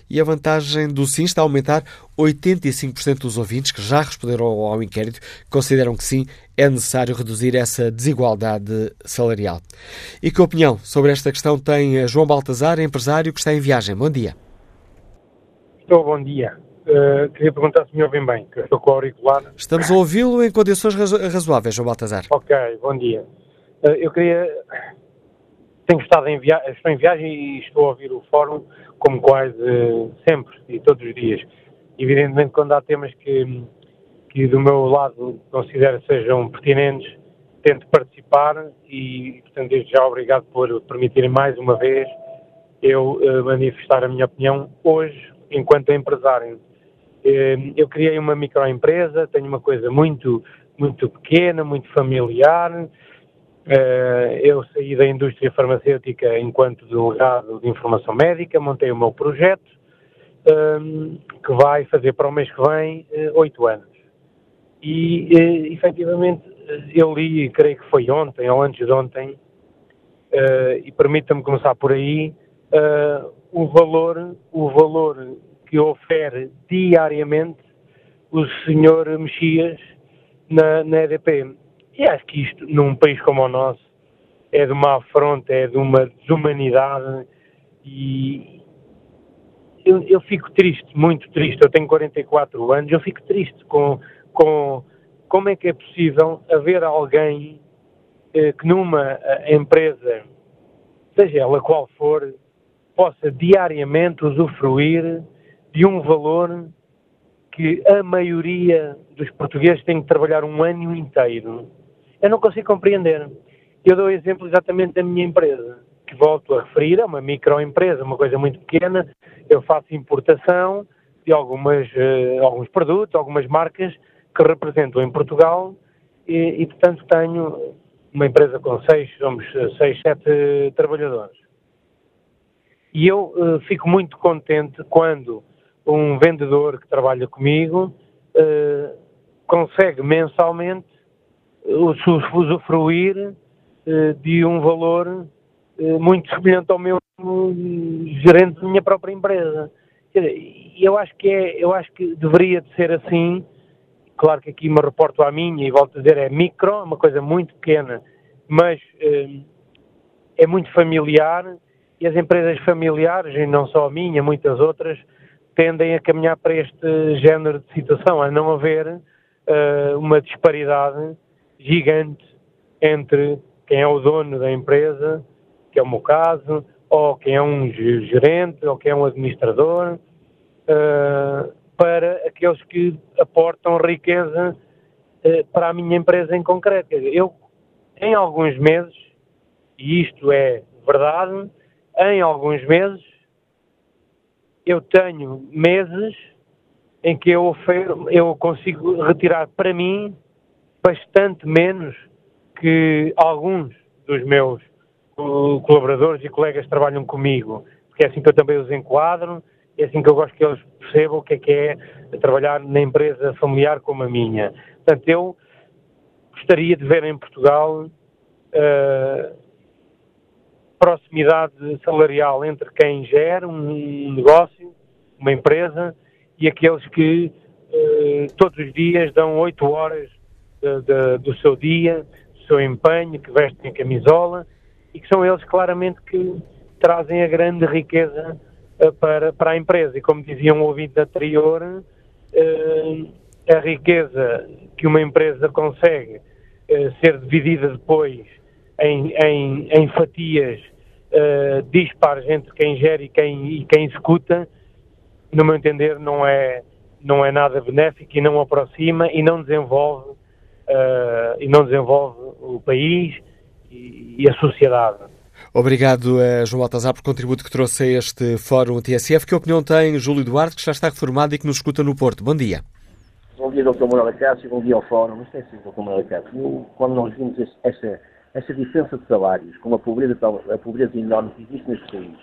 e a vantagem do sim está a aumentar. 85% dos ouvintes que já responderam ao inquérito consideram que sim, é necessário reduzir essa desigualdade salarial. E que opinião sobre esta questão tem João Baltazar, empresário que está em viagem? Bom dia. Estou, bom dia. Uh, queria perguntar se me ouvem bem, que eu estou com o auricular. Estamos a ouvi-lo em condições razoáveis, João Baltazar. Ok, bom dia. Uh, eu queria. Tenho estado em viagem, estou em viagem e estou a ouvir o fórum como quase sempre e todos os dias. Evidentemente, quando há temas que, que do meu lado considero sejam pertinentes, tento participar e, portanto, desde já obrigado por permitirem mais uma vez eu uh, manifestar a minha opinião hoje, enquanto empresário. Uh, eu criei uma microempresa, tenho uma coisa muito, muito pequena, muito familiar, eu saí da indústria farmacêutica enquanto delegado de informação médica, montei o meu projeto, ehm, que vai fazer para o mês que vem eh, oito anos. E, uh, efetivamente, eu li, creio que foi ontem ou antes de ontem, e permita-me começar por aí, o valor, o valor que ofere diariamente o senhor Mexias na, na EDP e acho que isto, num país como o nosso, é de uma afronta, é de uma desumanidade e eu, eu, fico triste, muito triste. Eu tenho 44 anos, eu fico triste com, com como é que é possível haver alguém que numa empresa, seja ela qual for, possa diariamente usufruir de um valor que a maioria dos portugueses tem que trabalhar um ano inteiro. Eu não consigo compreender. Eu dou exemplo exatamente da minha empresa, que volto a referir, é uma microempresa, uma coisa muito pequena. Eu faço importação de algumas, uh, alguns produtos, algumas marcas que representam em Portugal e, e, portanto, tenho uma empresa com seis, somos seis, sete trabalhadores. E eu uh, fico muito contente quando um vendedor que trabalha comigo uh, consegue mensalmente usufruir uh, de um valor uh, muito semelhante ao meu gerente da minha própria empresa. Eu acho que é, eu acho que deveria de ser assim. Claro que aqui me reporto à minha e volto a dizer é micro, uma coisa muito pequena, mas é muito familiar e as empresas familiares, e não só a minha, muitas outras, tendem a caminhar para este género de situação, a não haver uma disparidade gigante entre quem é o dono da empresa, que é o meu caso, ou quem é um gerente, ou quem é um administrador, uh, para aqueles que aportam riqueza uh, para a minha empresa em concreto. Eu, em alguns meses, e isto é verdade, em alguns meses eu tenho meses em que eu, eu consigo retirar para mim bastante menos que alguns dos meus colaboradores e colegas que trabalham comigo, porque é assim que eu também os enquadro, é assim que eu gosto que eles percebam o que é que é trabalhar na empresa familiar como a minha. Portanto, eu gostaria de ver em Portugal uh, proximidade salarial entre quem gera um negócio, uma empresa, e aqueles que eh, todos os dias dão oito horas de, de, do seu dia, do seu empenho, que vestem a camisola, e que são eles claramente que trazem a grande riqueza eh, para, para a empresa. E como dizia um ouvinte anterior, eh, a riqueza que uma empresa consegue eh, ser dividida depois em, em, em fatias dispares entre quem gera e quem, e quem executa, no meu entender, não é, não é nada benéfico e não aproxima e não desenvolve, uh, e não desenvolve o país e, e a sociedade. Obrigado, uh, João Baltazar, por contributo que trouxe a este Fórum TSF. Que opinião tem Júlio Duarte, que já está reformado e que nos escuta no Porto? Bom dia. Bom dia, Dr. Manuel Cássio, bom dia ao Fórum. Isto é assim, Dr. Manuel Cássio. Quando nós vimos esta essa diferença de salários, com a pobreza, a pobreza enorme que existe neste país,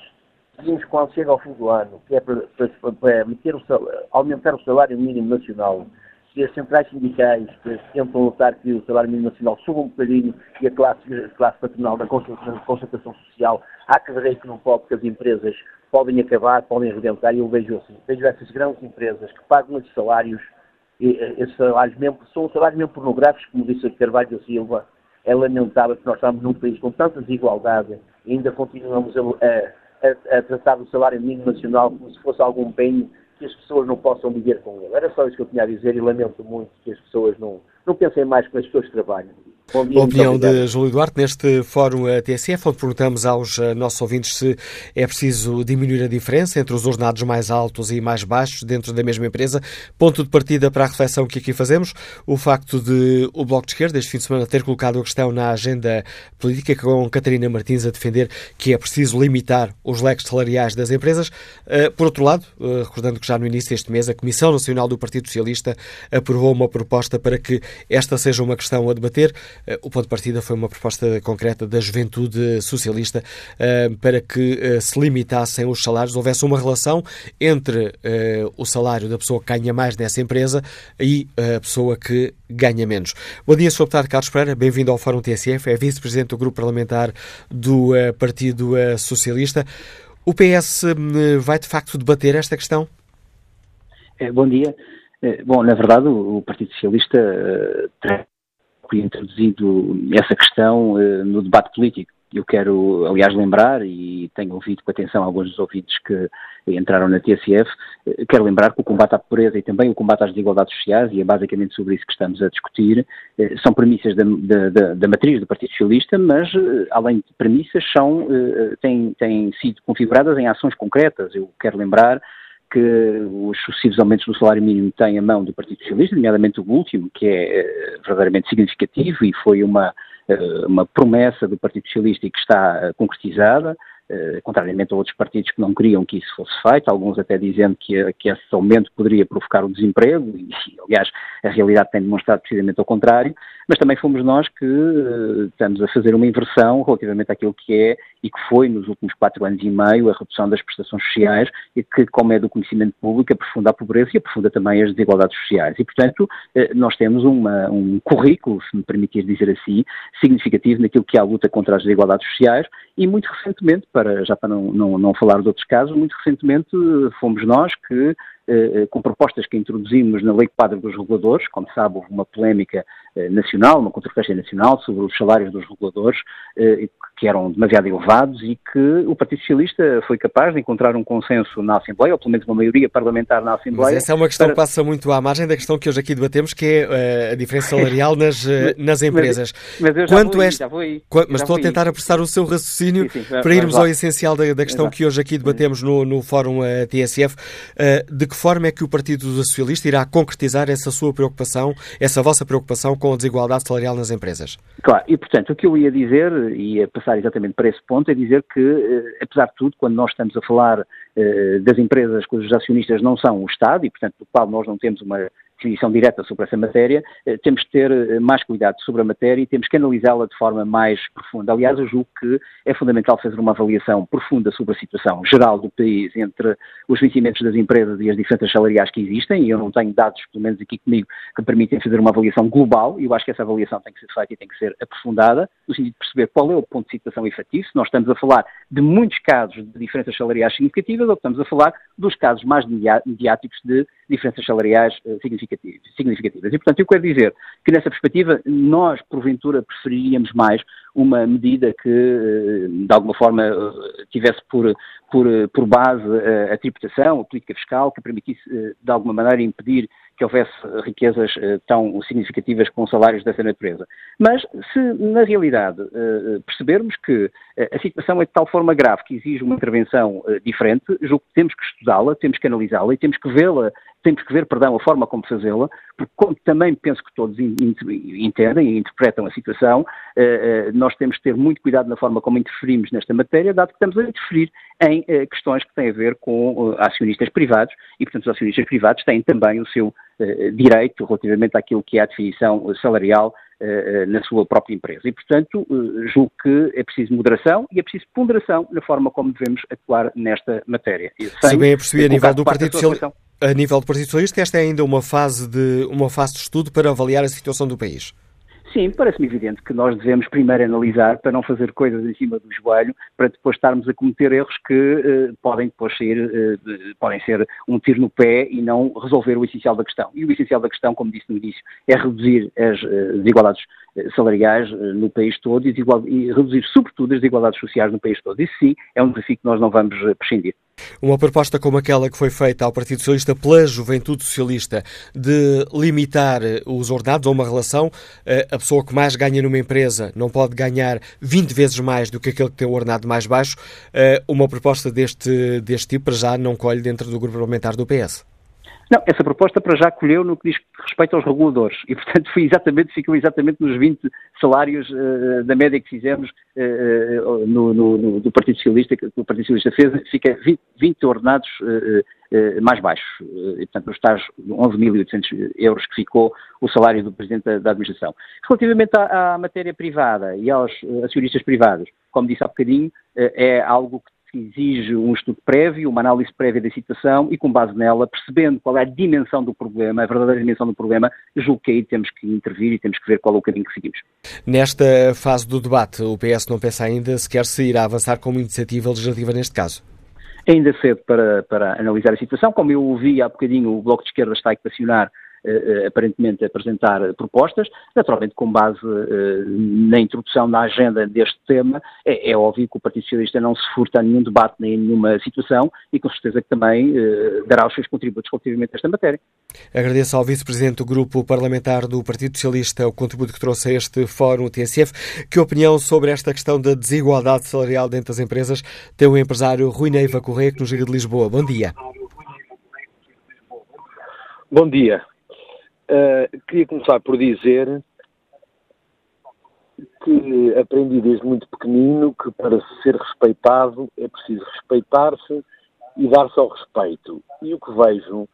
vimos quando chega ao fim do ano, que é para, para, para meter o salário, aumentar o salário mínimo nacional, que as centrais sindicais tentam lutar que o salário mínimo nacional suba um bocadinho e a classe, a classe patronal da concentração social. Há que ver que não pode, porque as empresas podem acabar, podem arrebentar, e eu vejo assim, vejo essas grandes empresas que pagam esses salários, e, esses salários mesmo, são salários mesmo pornográficos, como disse a Carvalho da Silva, é lamentável que nós estamos num país com tanta desigualdade e ainda continuamos a, a, a tratar do salário mínimo nacional como se fosse algum bem que as pessoas não possam viver com ele. Era só isso que eu tinha a dizer e lamento muito que as pessoas não, não pensem mais com as pessoas que trabalham. Bom dia, a opinião de Júlio Duarte neste Fórum TSF, onde perguntamos aos eh, nossos ouvintes se é preciso diminuir a diferença entre os ordenados mais altos e mais baixos dentro da mesma empresa. Ponto de partida para a reflexão que aqui fazemos, o facto de o Bloco de Esquerda, este fim de semana, ter colocado a questão na agenda política com Catarina Martins a defender que é preciso limitar os leques salariais das empresas. Eh, por outro lado, eh, recordando que já no início deste mês a Comissão Nacional do Partido Socialista aprovou uma proposta para que esta seja uma questão a debater. Eh, o ponto de partida foi uma proposta concreta da juventude socialista eh, para que eh, se limitassem os salários, houvesse uma relação entre o salário da pessoa que ganha mais nessa empresa e a pessoa que ganha menos. Bom dia, Sr. Deputado Carlos Pereira, bem-vindo ao Fórum TSF, é vice-presidente do Grupo Parlamentar do Partido Socialista. O PS vai de facto debater esta questão? Bom dia. Bom, na verdade, o Partido Socialista tem introduzido essa questão uh, no debate político. eu quero, aliás, lembrar, e tenho ouvido com atenção alguns dos ouvintes que entraram na TSF, eh, quero lembrar que o combate à pobreza e também o combate às desigualdades sociais, e é basicamente sobre isso que estamos a discutir, eh, são premissas da, da, da matriz do Partido Socialista, mas, além de premissas, são, têm, têm sido configuradas em ações concretas. Eu quero lembrar que os sucessivos aumentos do salário mínimo têm a mão do Partido Socialista, nomeadamente o último, que é verdadeiramente significativo e foi uma eh, uma promessa do Partido Socialista e que está eh, concretizada, eh, contrariamente a outros partidos que não queriam que isso fosse feito, alguns até dizendo que, que esse aumento poderia provocar o desemprego, e aliás a realidade tem demonstrado precisamente ao contrário, mas também fomos nós que estamos a fazer uma inversão relativamente àquilo que é e que foi nos últimos quatro anos e meio a redução das prestações sociais e que, como é do conhecimento público, aprofunda a pobreza e aprofunda também as desigualdades sociais. E, portanto, eh, nós temos uma, um currículo, se me permitir dizer assim, significativo naquilo que é a luta contra as desigualdades sociais e muito recentemente, para, já para não, não, não falar de outros casos, muito recentemente fomos nós que com propostas que introduzimos na Lei Quadro dos Reguladores. Como sabe, houve uma polémica eh, nacional, uma controvérsia nacional sobre os salários dos reguladores, eh, que eram demasiado elevados e que o Partido Socialista foi capaz de encontrar um consenso na Assembleia, ou pelo menos uma maioria parlamentar na Assembleia. Mas essa é uma questão para... que passa muito à margem da questão que hoje aqui debatemos, que é a diferença salarial nas, nas empresas. Mas, mas Quanto aí, Quanto, mas estou a tentar apressar o seu raciocínio sim, sim, para irmos ao essencial da, da questão Exato. que hoje aqui debatemos no, no Fórum TSF. de que forma é que o Partido Socialista irá concretizar essa sua preocupação, essa vossa preocupação com a desigualdade salarial nas empresas? Claro, e portanto o que eu ia dizer, ia passar exatamente para esse ponto, é dizer que, eh, apesar de tudo, quando nós estamos a falar eh, das empresas cujos acionistas não são o Estado e, portanto, do qual nós não temos uma definição direta sobre essa matéria, eh, temos que ter eh, mais cuidado sobre a matéria e temos que analisá-la de forma mais profunda. Aliás, eu julgo que é fundamental fazer uma avaliação profunda sobre a situação geral do país entre os vencimentos das empresas e as diferenças salariais que existem, e eu não tenho dados, pelo menos aqui comigo, que permitem fazer uma avaliação global, e eu acho que essa avaliação tem que ser feita e tem que ser aprofundada, no sentido de perceber qual é o ponto de situação efetivo, se nós estamos a falar de muitos casos de diferenças salariais significativas ou estamos a falar dos casos mais mediáticos de diferenças salariais uh, significativas. E, portanto, eu quero dizer que, nessa perspectiva, nós, porventura, preferiríamos mais uma medida que, uh, de alguma forma, uh, tivesse por, por, por base a tributação, a política fiscal, que permitisse, de alguma maneira, impedir que houvesse riquezas tão significativas com salários dessa natureza. Mas se, na realidade, percebermos que a situação é de tal forma grave que exige uma intervenção diferente, julgo que temos que estudá-la, temos que analisá-la e temos que vê-la temos que ver, perdão, a forma como fazê-la, porque como também penso que todos entendem e interpretam a situação, nós temos que ter muito cuidado na forma como interferimos nesta matéria, dado que estamos a interferir em questões que têm a ver com acionistas privados e, portanto, os acionistas privados têm também o seu eh, direito relativamente àquilo que é a definição salarial eh, na sua própria empresa. E, portanto, eh, julgo que é preciso moderação e é preciso ponderação na forma como devemos atuar nesta matéria. Se bem é perceber a nível do Partido Socialista, a nível do Partido Socialista, esta é ainda uma fase de uma fase de estudo para avaliar a situação do país. Sim, parece-me evidente que nós devemos primeiro analisar para não fazer coisas em cima do joelho, para depois estarmos a cometer erros que uh, podem depois ser, uh, podem ser um tiro no pé e não resolver o essencial da questão. E o essencial da questão, como disse no início, é reduzir as uh, desigualdades salariais no país todo e, e reduzir, sobretudo, as desigualdades sociais no país todo. Isso sim é um desafio que nós não vamos prescindir. Uma proposta como aquela que foi feita ao Partido Socialista pela Juventude Socialista de limitar os ordenados a uma relação, eh, a pessoa que mais ganha numa empresa não pode ganhar 20 vezes mais do que aquele que tem o ordenado mais baixo, eh, uma proposta deste, deste tipo para já não colhe dentro do grupo parlamentar do PS. Não, essa proposta para já colheu no que diz respeito aos reguladores e, portanto, foi exatamente, ficou exatamente nos 20 salários uh, da média que fizemos uh, no, no, no, do Partido Socialista, que o Partido Socialista fez, fica 20, 20 ordenados uh, mais baixos. e, portanto, nos tais 11.800 euros que ficou o salário do Presidente da, da Administração. Relativamente à, à, matéria privada e aos acionistas privados, como disse há bocadinho, é algo que que exige um estudo prévio, uma análise prévia da situação e, com base nela, percebendo qual é a dimensão do problema, a verdadeira dimensão do problema, julgo que aí temos que intervir e temos que ver qual é o caminho que seguimos. Nesta fase do debate, o PS não pensa ainda sequer se irá avançar com uma iniciativa legislativa neste caso? Ainda cedo para, para analisar a situação. Como eu ouvi há bocadinho, o Bloco de Esquerda está a equacionar aparentemente apresentar propostas, naturalmente com base uh, na introdução na agenda deste tema, é, é, óbvio que o Partido Socialista não se furta a nenhum debate nem a nenhuma situação e com certeza que também dará os seus contributos relativamente a esta matéria. Agradeço ao Vice-Presidente do Grupo Parlamentar do Partido Socialista o contributo que trouxe a este Fórum TSF. Que opinião sobre esta questão da desigualdade salarial dentro das empresas tem o empresário Rui Neiva Correia, que nos liga de Lisboa. Bom dia. Bom dia. Uh, queria começar por dizer que aprendi desde muito pequenino que para ser respeitado é preciso respeitar-se e dar-se ao respeito. E o que vejo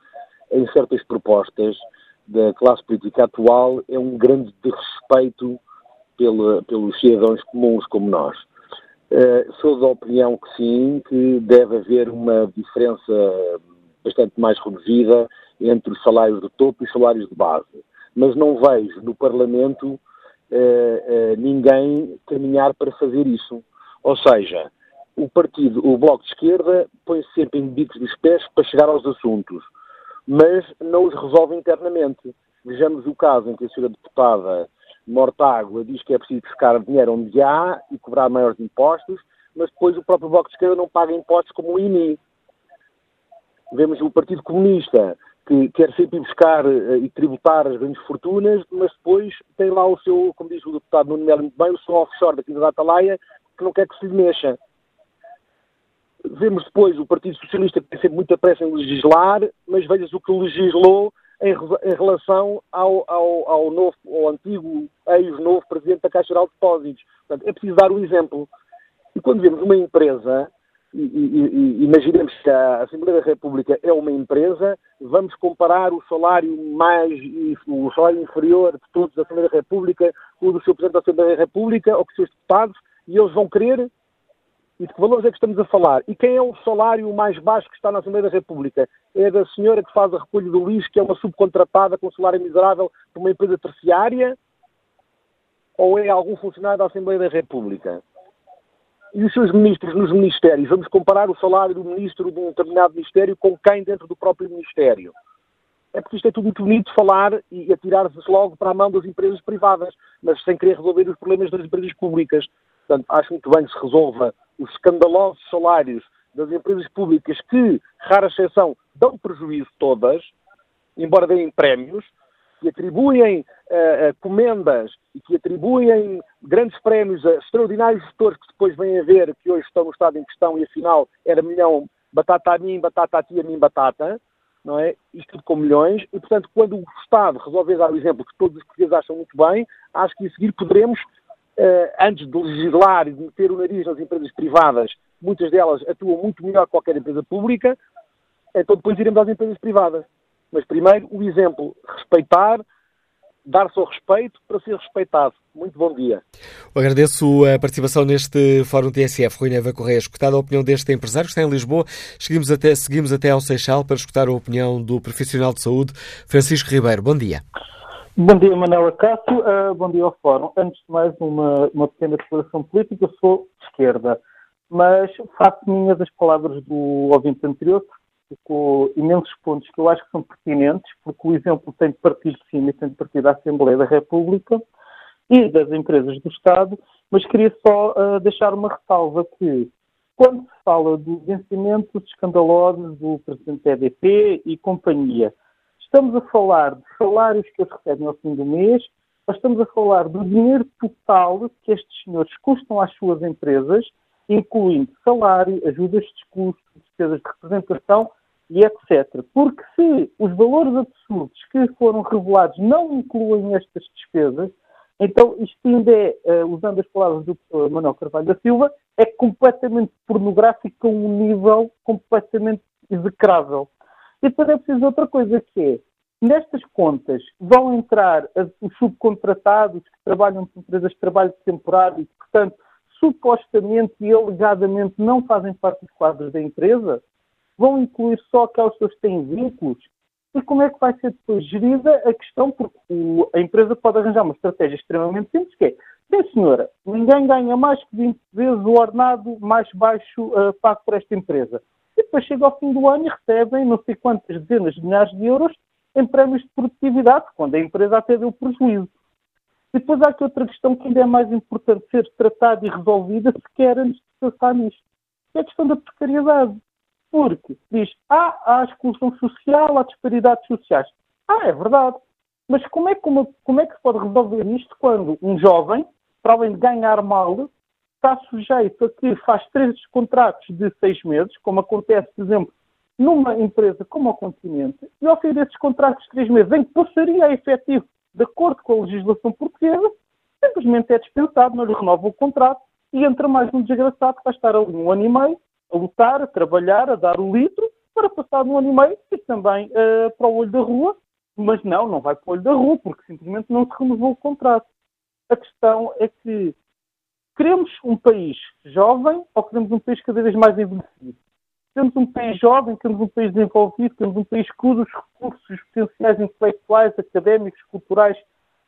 em certas propostas da classe política atual é um grande desrespeito pela, pelos cidadãos comuns como nós. Uh, sou da opinião que sim, que deve haver uma diferença bastante mais reduzida entre os salários de topo e os salários de base. Mas não vejo no Parlamento uh, uh, ninguém caminhar para fazer isso. Ou seja, o partido, o Bloco de Esquerda, põe-se sempre em bicos dos pés para chegar aos assuntos, mas não os resolve internamente. Vejamos o caso em que a senhora deputada Mortágua diz que é preciso buscar dinheiro onde há e cobrar maiores impostos, mas depois o próprio Bloco de Esquerda não paga impostos como o INI. Vemos o Partido Comunista, que quer sempre ir buscar uh, e tributar as grandes fortunas, mas depois tem lá o seu, como diz o deputado Nuno Melo muito bem, o seu offshore daqui da Atalaia, que não quer que se lhe mexa. Vemos depois o Partido Socialista que tem sempre muita pressa em legislar, mas veja o que legislou em, em relação ao, ao, ao, novo, ao antigo, ex-novo Presidente da Caixa Geral de Depósitos. Portanto, é preciso dar o exemplo. E quando vemos uma empresa imaginemos que a Assembleia da República é uma empresa, vamos comparar o salário mais, o salário inferior de todos da Assembleia da República com o do seu Presidente da Assembleia da República ou com os seus deputados, e eles vão querer e de que valores é que estamos a falar? E quem é o salário mais baixo que está na Assembleia da República? É da senhora que faz a recolha do lixo, que é uma subcontratada com salário miserável por uma empresa terciária? Ou é algum funcionário da Assembleia da República? E os seus ministros nos ministérios. Vamos comparar o salário do ministro de um determinado ministério com quem dentro do próprio ministério. É porque isto é tudo muito bonito falar e atirar-se logo para a mão das empresas privadas, mas sem querer resolver os problemas das empresas públicas. Portanto, acho muito bem que se resolva os escandalosos salários das empresas públicas que, rara exceção, dão prejuízo todas, embora deem prémios, que atribuem uh, comendas e que atribuem grandes prémios a extraordinários gestores que depois vêm a ver que hoje estão no estado em questão e afinal era milhão batata a mim, batata a ti, a mim, batata, não é? Isto tudo com milhões e, portanto, quando o Estado resolver dar o exemplo que todos os portugueses acham muito bem, acho que a seguir poderemos, uh, antes de legislar e de meter o nariz nas empresas privadas, muitas delas atuam muito melhor que qualquer empresa pública, então depois iremos às empresas privadas. Mas primeiro, o exemplo, respeitar, dar-se ao respeito para ser respeitado. Muito bom dia. Eu agradeço a participação neste Fórum TSF. Rui Neva Correia, escutada a opinião deste empresário que está em Lisboa. Seguimos até, seguimos até ao Seixal para escutar a opinião do profissional de saúde, Francisco Ribeiro. Bom dia. Bom dia, Manuela Cássio. Uh, bom dia ao Fórum. Antes de mais, uma, uma pequena declaração política. Eu sou de esquerda, mas faço minhas as palavras do ouvinte anterior, tocou imensos pontos que eu acho que são pertinentes, porque o exemplo tem de partir de cima e tem de partir da Assembleia da República e das empresas do Estado, mas queria só uh, deixar uma ressalva que, quando se fala do vencimento escandalosos do Presidente da EDP e companhia, estamos a falar de salários que eles recebem ao fim do mês, mas estamos a falar do dinheiro total que estes senhores custam às suas empresas, incluindo salário, ajudas de custo, despesas de representação e etc. Porque se os valores absurdos que foram revelados não incluem estas despesas, então isto ainda é, uh, usando as palavras do professor Manuel Carvalho da Silva, é completamente pornográfico a um nível completamente execrável. E depois é preciso outra coisa que é, nestas contas vão entrar os subcontratados que trabalham com empresas de trabalho temporário e, portanto, supostamente e alegadamente não fazem parte dos quadros da empresa, vão incluir só aquelas pessoas que têm vínculos? E como é que vai ser depois gerida a questão? Porque o, a empresa pode arranjar uma estratégia extremamente simples, que é, sim senhora, ninguém ganha mais que 20 vezes o ordenado mais baixo uh, pago por esta empresa. E depois chega ao fim do ano e recebem não sei quantas dezenas de milhares de euros em prémios de produtividade, quando a empresa até deu prejuízo. Depois há aqui outra questão que ainda é mais importante ser tratada e resolvida, sequer antes de pensar nisto. É a questão da precariedade. Porque diz, ah, há exclusão social, há disparidades sociais. Ah, é verdade. Mas como é que, uma, como é que se pode resolver isto quando um jovem, para além de ganhar mal, está sujeito a que faz três contratos de seis meses, como acontece, por exemplo, numa empresa como o Continente, e ao fim desses contratos de três meses, em que passaria a efetivo de acordo com a legislação portuguesa, simplesmente é dispensado, não lhe renova o contrato e entra mais um desgraçado que vai estar ali um ano e meio a lutar, a trabalhar, a dar o litro, para passar um ano e meio e também uh, para o olho da rua, mas não, não vai para o olho da rua, porque simplesmente não se renovou o contrato. A questão é que queremos um país jovem ou queremos um país cada vez mais envelhecido? Queremos um país jovem, queremos um país desenvolvido, queremos um país que usa os recursos, os potenciais intelectuais, académicos, culturais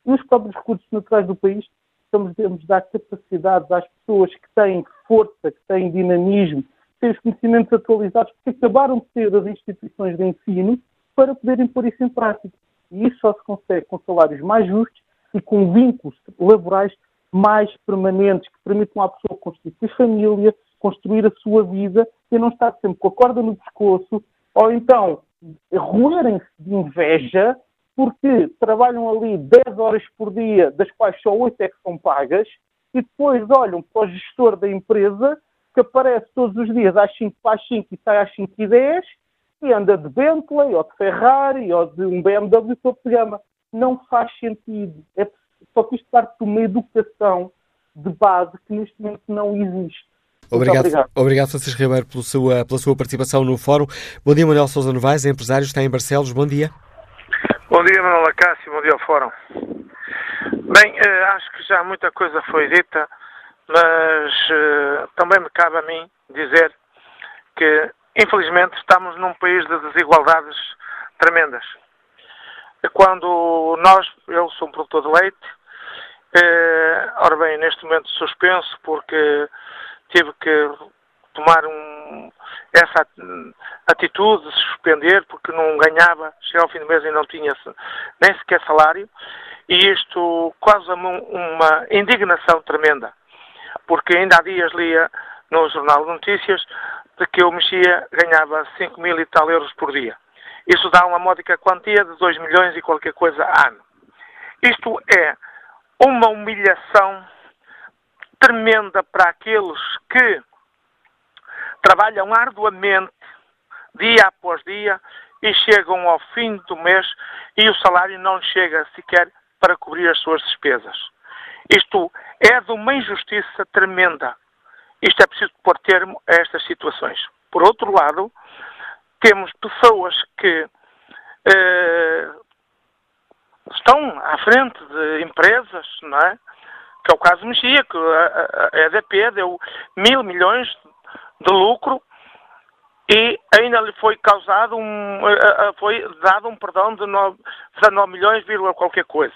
e os próprios recursos naturais do país. Estamos devemos dar capacidades às pessoas que têm força, que têm dinamismo, que têm os conhecimentos atualizados, porque acabaram de ter as instituições de ensino para poderem pôr isso em prática. E isso só se consegue com salários mais justos e com vínculos laborais mais permanentes que permitam à pessoa constituir família, construir a sua vida e não estar sempre com a corda no pescoço ou então roerem-se de inveja porque trabalham ali 10 horas por dia, das quais só 8 é que são pagas, e depois olham para o gestor da empresa que aparece todos os dias às 5 para as 5 e sai às 5 e 10 e anda de Bentley ou de Ferrari ou de um BMW topo de gama. Não faz sentido. É só que isto parte de uma educação de base que neste momento não existe. Obrigado, obrigado. obrigado, Francisco Ribeiro, pela sua, pela sua participação no fórum. Bom dia, Manuel Sousa Novaes, empresário, está em Barcelos. Bom dia. Bom dia, Manuel Acácio. Bom dia ao fórum. Bem, eh, acho que já muita coisa foi dita, mas eh, também me cabe a mim dizer que, infelizmente, estamos num país de desigualdades tremendas. Quando nós, eu sou um produtor de leite, eh, ora bem, neste momento suspenso porque tive que tomar um, essa atitude de suspender porque não ganhava, chegava ao fim do mês e não tinha nem sequer salário e isto causa-me uma indignação tremenda porque ainda há dias lia no Jornal de Notícias de que eu mexia ganhava 5 mil e tal euros por dia. Isso dá uma módica quantia de 2 milhões e qualquer coisa ano. Isto é uma humilhação tremenda para aqueles que trabalham arduamente, dia após dia, e chegam ao fim do mês e o salário não chega sequer para cobrir as suas despesas. Isto é de uma injustiça tremenda. Isto é preciso pôr termo a estas situações. Por outro lado, temos pessoas que eh, estão à frente de empresas, não é? Que é o caso Mexia, que a, EDP deu mil milhões de lucro e ainda lhe foi causado um, foi dado um perdão de 9, 19 milhões, qualquer coisa,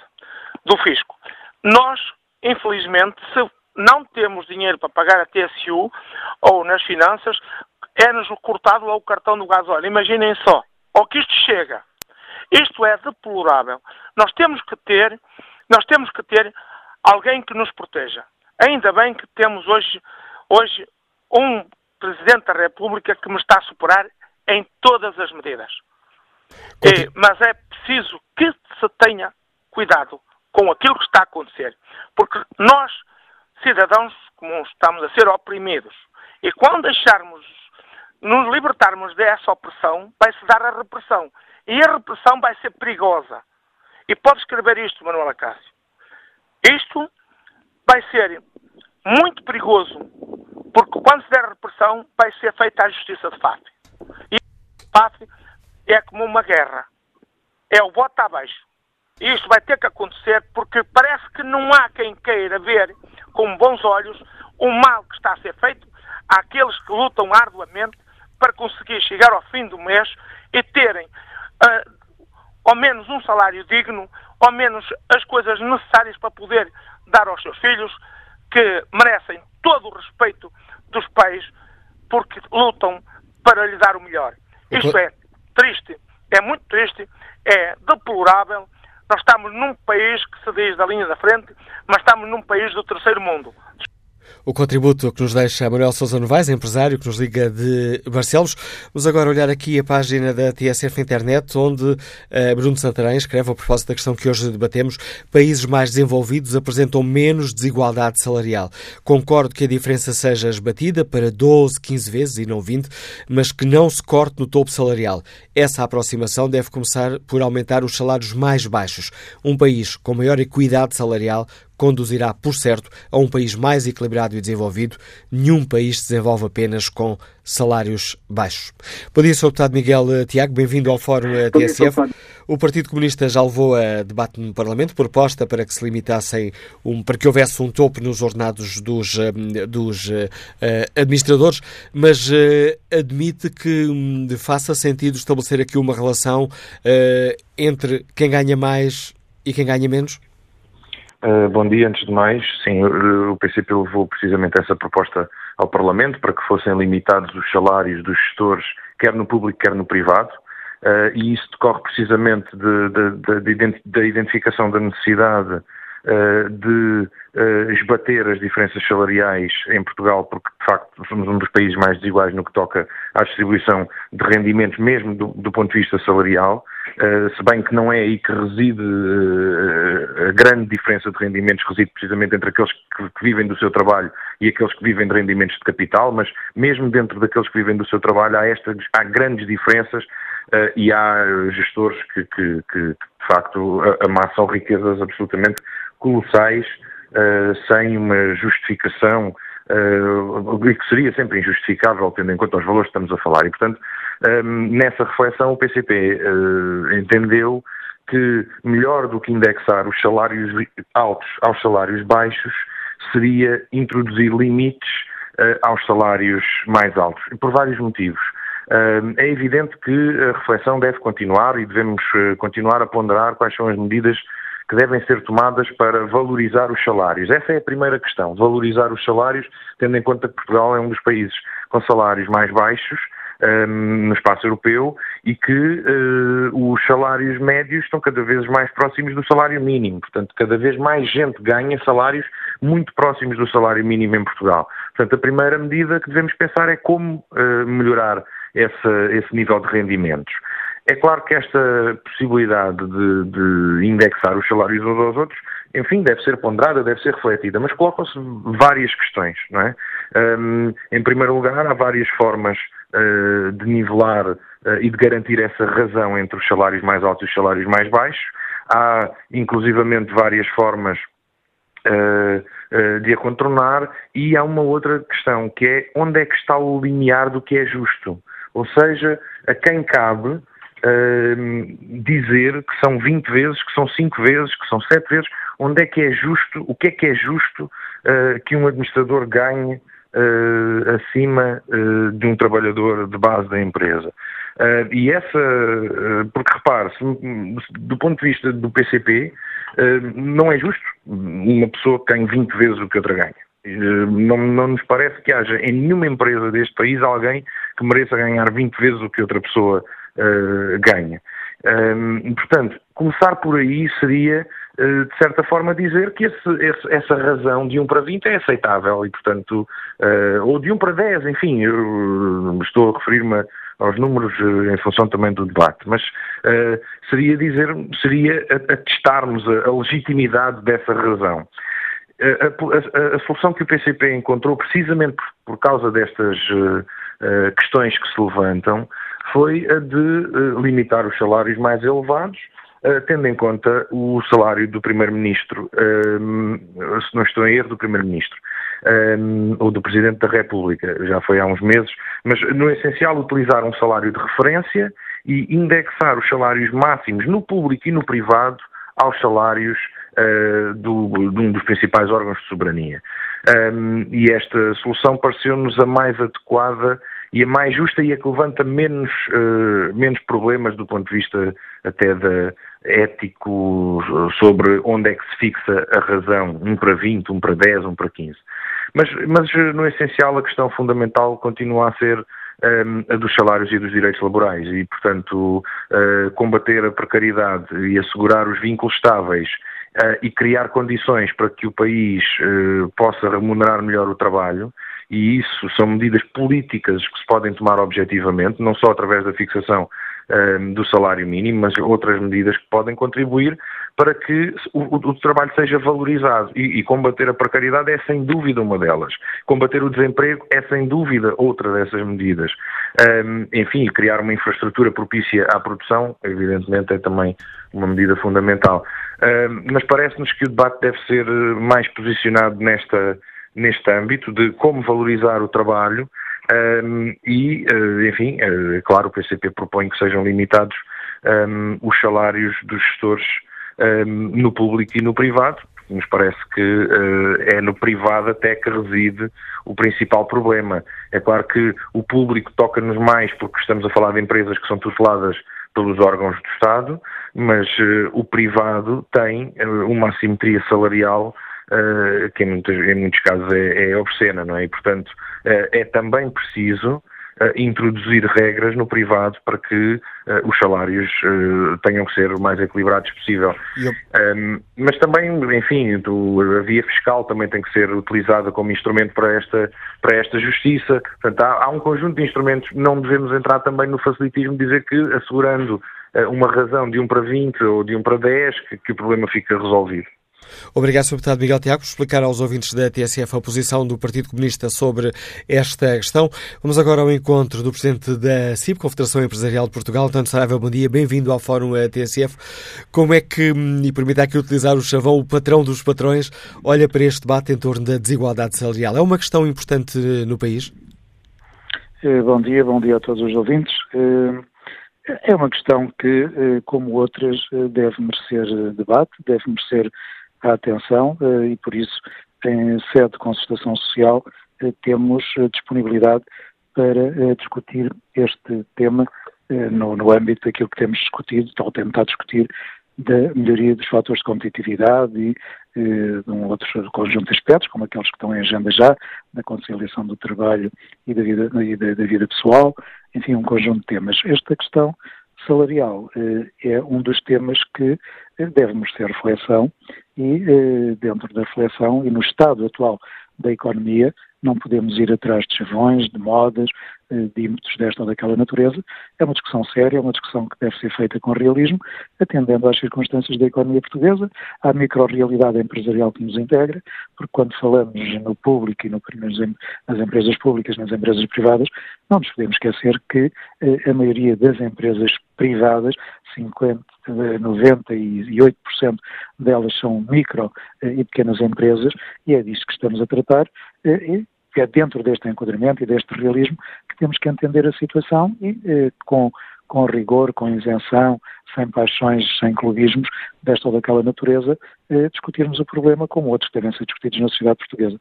do fisco. Nós, infelizmente, se não temos dinheiro para pagar a TSU ou nas finanças, é-nos cortado lá o cartão do gasóleo. Imaginem só, ao que isto chega. Isto é deplorável. Nós temos que ter, nós temos que ter alguém que nos proteja. Ainda bem que temos hoje, hoje um Presidente da República que me está a superar em todas as medidas. É, mas é preciso que se tenha cuidado com aquilo que está a acontecer. Porque nós, cidadãos comuns, estamos a ser oprimidos. E quando deixarmos, nos libertarmos dessa opressão, vai-se dar a repressão. E a repressão vai ser perigosa. E pode escrever isto, Manuel Acácio. Isto vai ser muito perigoso porque quando se der repressão, vai ser feita a justiça de FAF. E FAF é como uma guerra. É o voto abaixo. E isto vai ter que acontecer porque parece que não há quem queira ver com bons olhos o mal que está a ser feito àqueles que lutam arduamente para conseguir chegar ao fim do mês e terem uh, ao menos um salário digno, ao menos as coisas necessárias para poder dar aos seus filhos, que merecem todo o respeito dos pais porque lutam para lhe dar o melhor. Isto é triste é muito triste, é deplorável. Nós estamos num país que se diz da linha da frente, mas estamos num país do terceiro mundo. O contributo que nos deixa Manuel Sousa Novaes, empresário que nos liga de Barcelos. Vamos agora olhar aqui a página da TSF Internet, onde uh, Bruno Santarém escreve, a propósito da questão que hoje debatemos, países mais desenvolvidos apresentam menos desigualdade salarial. Concordo que a diferença seja esbatida para 12, 15 vezes e não 20, mas que não se corte no topo salarial. Essa aproximação deve começar por aumentar os salários mais baixos. Um país com maior equidade salarial conduzirá, por certo, a um país mais equilibrado e desenvolvido. Nenhum país se desenvolve apenas com salários baixos. Bom dia, Sr. Deputado Miguel eh, Tiago, bem-vindo ao Fórum eh, TSF. O Partido Comunista já levou a debate no Parlamento proposta para que se limitassem, um, para que houvesse um topo nos ordenados dos, eh, dos uh, administradores, mas uh, admite que um, faça sentido estabelecer aqui uma relação uh, entre quem ganha mais e quem ganha menos? Uh, bom dia, antes de mais. Sim, o PCP levou precisamente essa proposta ao Parlamento para que fossem limitados os salários dos gestores, quer no público, quer no privado. Uh, e isso decorre precisamente da identificação da necessidade de esbater as diferenças salariais em Portugal, porque de facto somos um dos países mais desiguais no que toca à distribuição de rendimentos, mesmo do, do ponto de vista salarial. Uh, se bem que não é aí que reside a grande diferença de rendimentos, reside precisamente entre aqueles que, que, vivem do seu trabalho e aqueles que vivem de rendimentos de capital, mas mesmo dentro daqueles que vivem do seu trabalho há, estas, há grandes diferenças uh, e há gestores que, que, que, de facto amassam riquezas absolutamente colossais sem uma justificação uh, que seria sempre injustificável, tendo em conta os valores que estamos a falar. E, portanto, um, nessa reflexão, o PCP uh, eh, entendeu que melhor do que indexar os salários altos aos salários baixos seria introduzir limites uh, aos salários mais altos, por vários motivos. Uh, é evidente que a reflexão deve continuar e devemos uh, continuar a ponderar quais são as medidas que devem ser tomadas para valorizar os salários. Essa é a primeira questão, valorizar os salários, tendo em conta que Portugal é um dos países com salários mais baixos um, no espaço europeu e que uh, os salários médios estão cada vez mais próximos do salário mínimo. Portanto, cada vez mais gente ganha salários muito próximos do salário mínimo em Portugal. Portanto, a primeira medida que devemos pensar é como uh, melhorar esse nível de rendimentos. É claro que esta possibilidade de, de, indexar os salários uns aos outros, enfim, deve ser ponderada, deve ser refletida, mas colocam-se várias questões, não é? Um, em primeiro lugar, há várias formas uh, de nivelar uh, e de garantir essa razão entre os salários mais altos e os salários mais baixos. Há, inclusivamente, várias formas uh, de a contornar e há uma outra questão, que é onde é que está o limiar do que é justo? Ou seja, a quem cabe uh, dizer que são 20 vezes, que são 5 vezes, que são 7 vezes, onde é que é justo, o que é que é justo uh, que um administrador ganhe uh, acima de um trabalhador de base da empresa. e essa, porque repare-se, do ponto de vista do PCP, não é justo uma pessoa que ganhe 20 vezes o que outra ganha. Não, não, nos parece que haja em nenhuma empresa deste país alguém que mereça ganhar 20 vezes o que outra pessoa uh, ganha. Um, portanto, começar por aí seria, uh, de certa forma, dizer que esse, esse, essa razão de 1 para 20 é aceitável e, portanto, uh, ou de 1 para 10, enfim, estou a referir-me aos números em função também do debate, mas seria dizer, seria atestarmos a, a legitimidade dessa razão. A, a, a, solução que o PCP encontrou, precisamente por, por causa destas uh, uh, questões que se levantam, foi a de uh, limitar os salários mais elevados, uh, tendo em conta o salário do Primeiro-Ministro, uh, se não estou em erro, do Primeiro-Ministro, ou do Presidente da República, já foi há uns meses, mas no essencial utilizar um salário de referência e indexar os salários máximos no público e no privado aos salários do, de um dos principais órgãos de soberania. Um, e esta solução pareceu-nos a mais adequada e a mais justa e a que levanta menos, uh, menos problemas do ponto de vista até da ético sobre onde é que se fixa a razão, um para 20, um para 10, um para 15. Mas, mas no essencial a questão fundamental continua a ser um, dos salários e dos direitos laborais e, portanto, combater a precariedade e assegurar os vínculos estáveis e criar condições para que o país possa remunerar melhor o trabalho, e isso são medidas políticas que se podem tomar objetivamente, não só através da fixação uh, do salário mínimo, mas outras medidas que podem contribuir para que o, o trabalho seja valorizado. E, e, combater a precariedade é sem dúvida uma delas. Combater o desemprego é sem dúvida outra dessas medidas. Um, enfim, criar uma infraestrutura propícia à produção, evidentemente, é também uma medida fundamental mas parece-nos que o debate deve ser eh, mais posicionado nesta, neste âmbito de como valorizar o trabalho um, e, uh, enfim, uh, claro, o PCP propõe que sejam limitados um, os salários dos gestores um, no público e no privado. Nos parece que uh, é no privado até que reside o principal problema. É claro que o público toca-nos mais porque estamos a falar de empresas que são tuteladas pelos órgãos do Estado, mas uh, o privado tem uh, uma assimetria salarial uh, que em muitos, em muitos casos é, é, obscena, não é? E, portanto, é também preciso introduzir regras no privado para que os salários tenham que ser o mais equilibrados possível. Um, mas também, enfim, do, a via fiscal também tem que ser utilizada como instrumento para esta, para esta justiça. Portanto, há, há um conjunto de instrumentos, não devemos entrar também no facilitismo de dizer que assegurando uma razão de 1 para 20 ou de 1 para 10 que, que o problema fica resolvido. Obrigado, Sr. Deputado Miguel Tiago, por explicar aos ouvintes da TSF a posição do Partido Comunista sobre esta questão. Vamos agora ao encontro do Presidente da CIP, Confederação Empresarial de Portugal, António Saraiva, bom dia, bem-vindo ao Fórum TSF. Como é que, e permita aqui utilizar o chavão, o patrão dos patrões, olha para este debate em torno da desigualdade salarial? É uma questão importante no país? Eh, bom dia, bom dia a todos os ouvintes. Eh, é uma questão que, eh, como outras, eh, deve merecer eh, debate, deve merecer a atenção e, por isso, em sede de consultação social, temos disponibilidade para discutir este tema no, no âmbito daquilo que temos discutido, ou tentar discutir, da melhoria dos fatores de competitividade e de um outro conjunto de aspectos, como aqueles que estão em agenda já, da conciliação do trabalho e da vida, e da, da vida pessoal, enfim, um conjunto de temas. Esta questão salarial eh, é um dos temas que eh, deve merecer reflexão e, eh, dentro da reflexão e no estado atual da economia, não podemos ir atrás de chavões, de modas, eh, de ímpetos desta ou daquela natureza. É uma discussão séria, é uma discussão que deve ser feita com realismo, atendendo às circunstâncias da economia portuguesa, à micro-realidade empresarial que nos integra, porque quando falamos no público e no, nas empresas públicas, nas empresas privadas, não nos podemos esquecer que eh, a maioria das empresas privadas, 50, 98% delas são micro eh, e pequenas empresas, e é disso que estamos a tratar, e é dentro deste enquadramento e deste realismo que temos que entender a situação e eh, com, com rigor, com isenção, sem paixões, sem clubismos, desta ou daquela natureza, eh, discutirmos o problema como outros devem ser discutidos na sociedade portuguesa.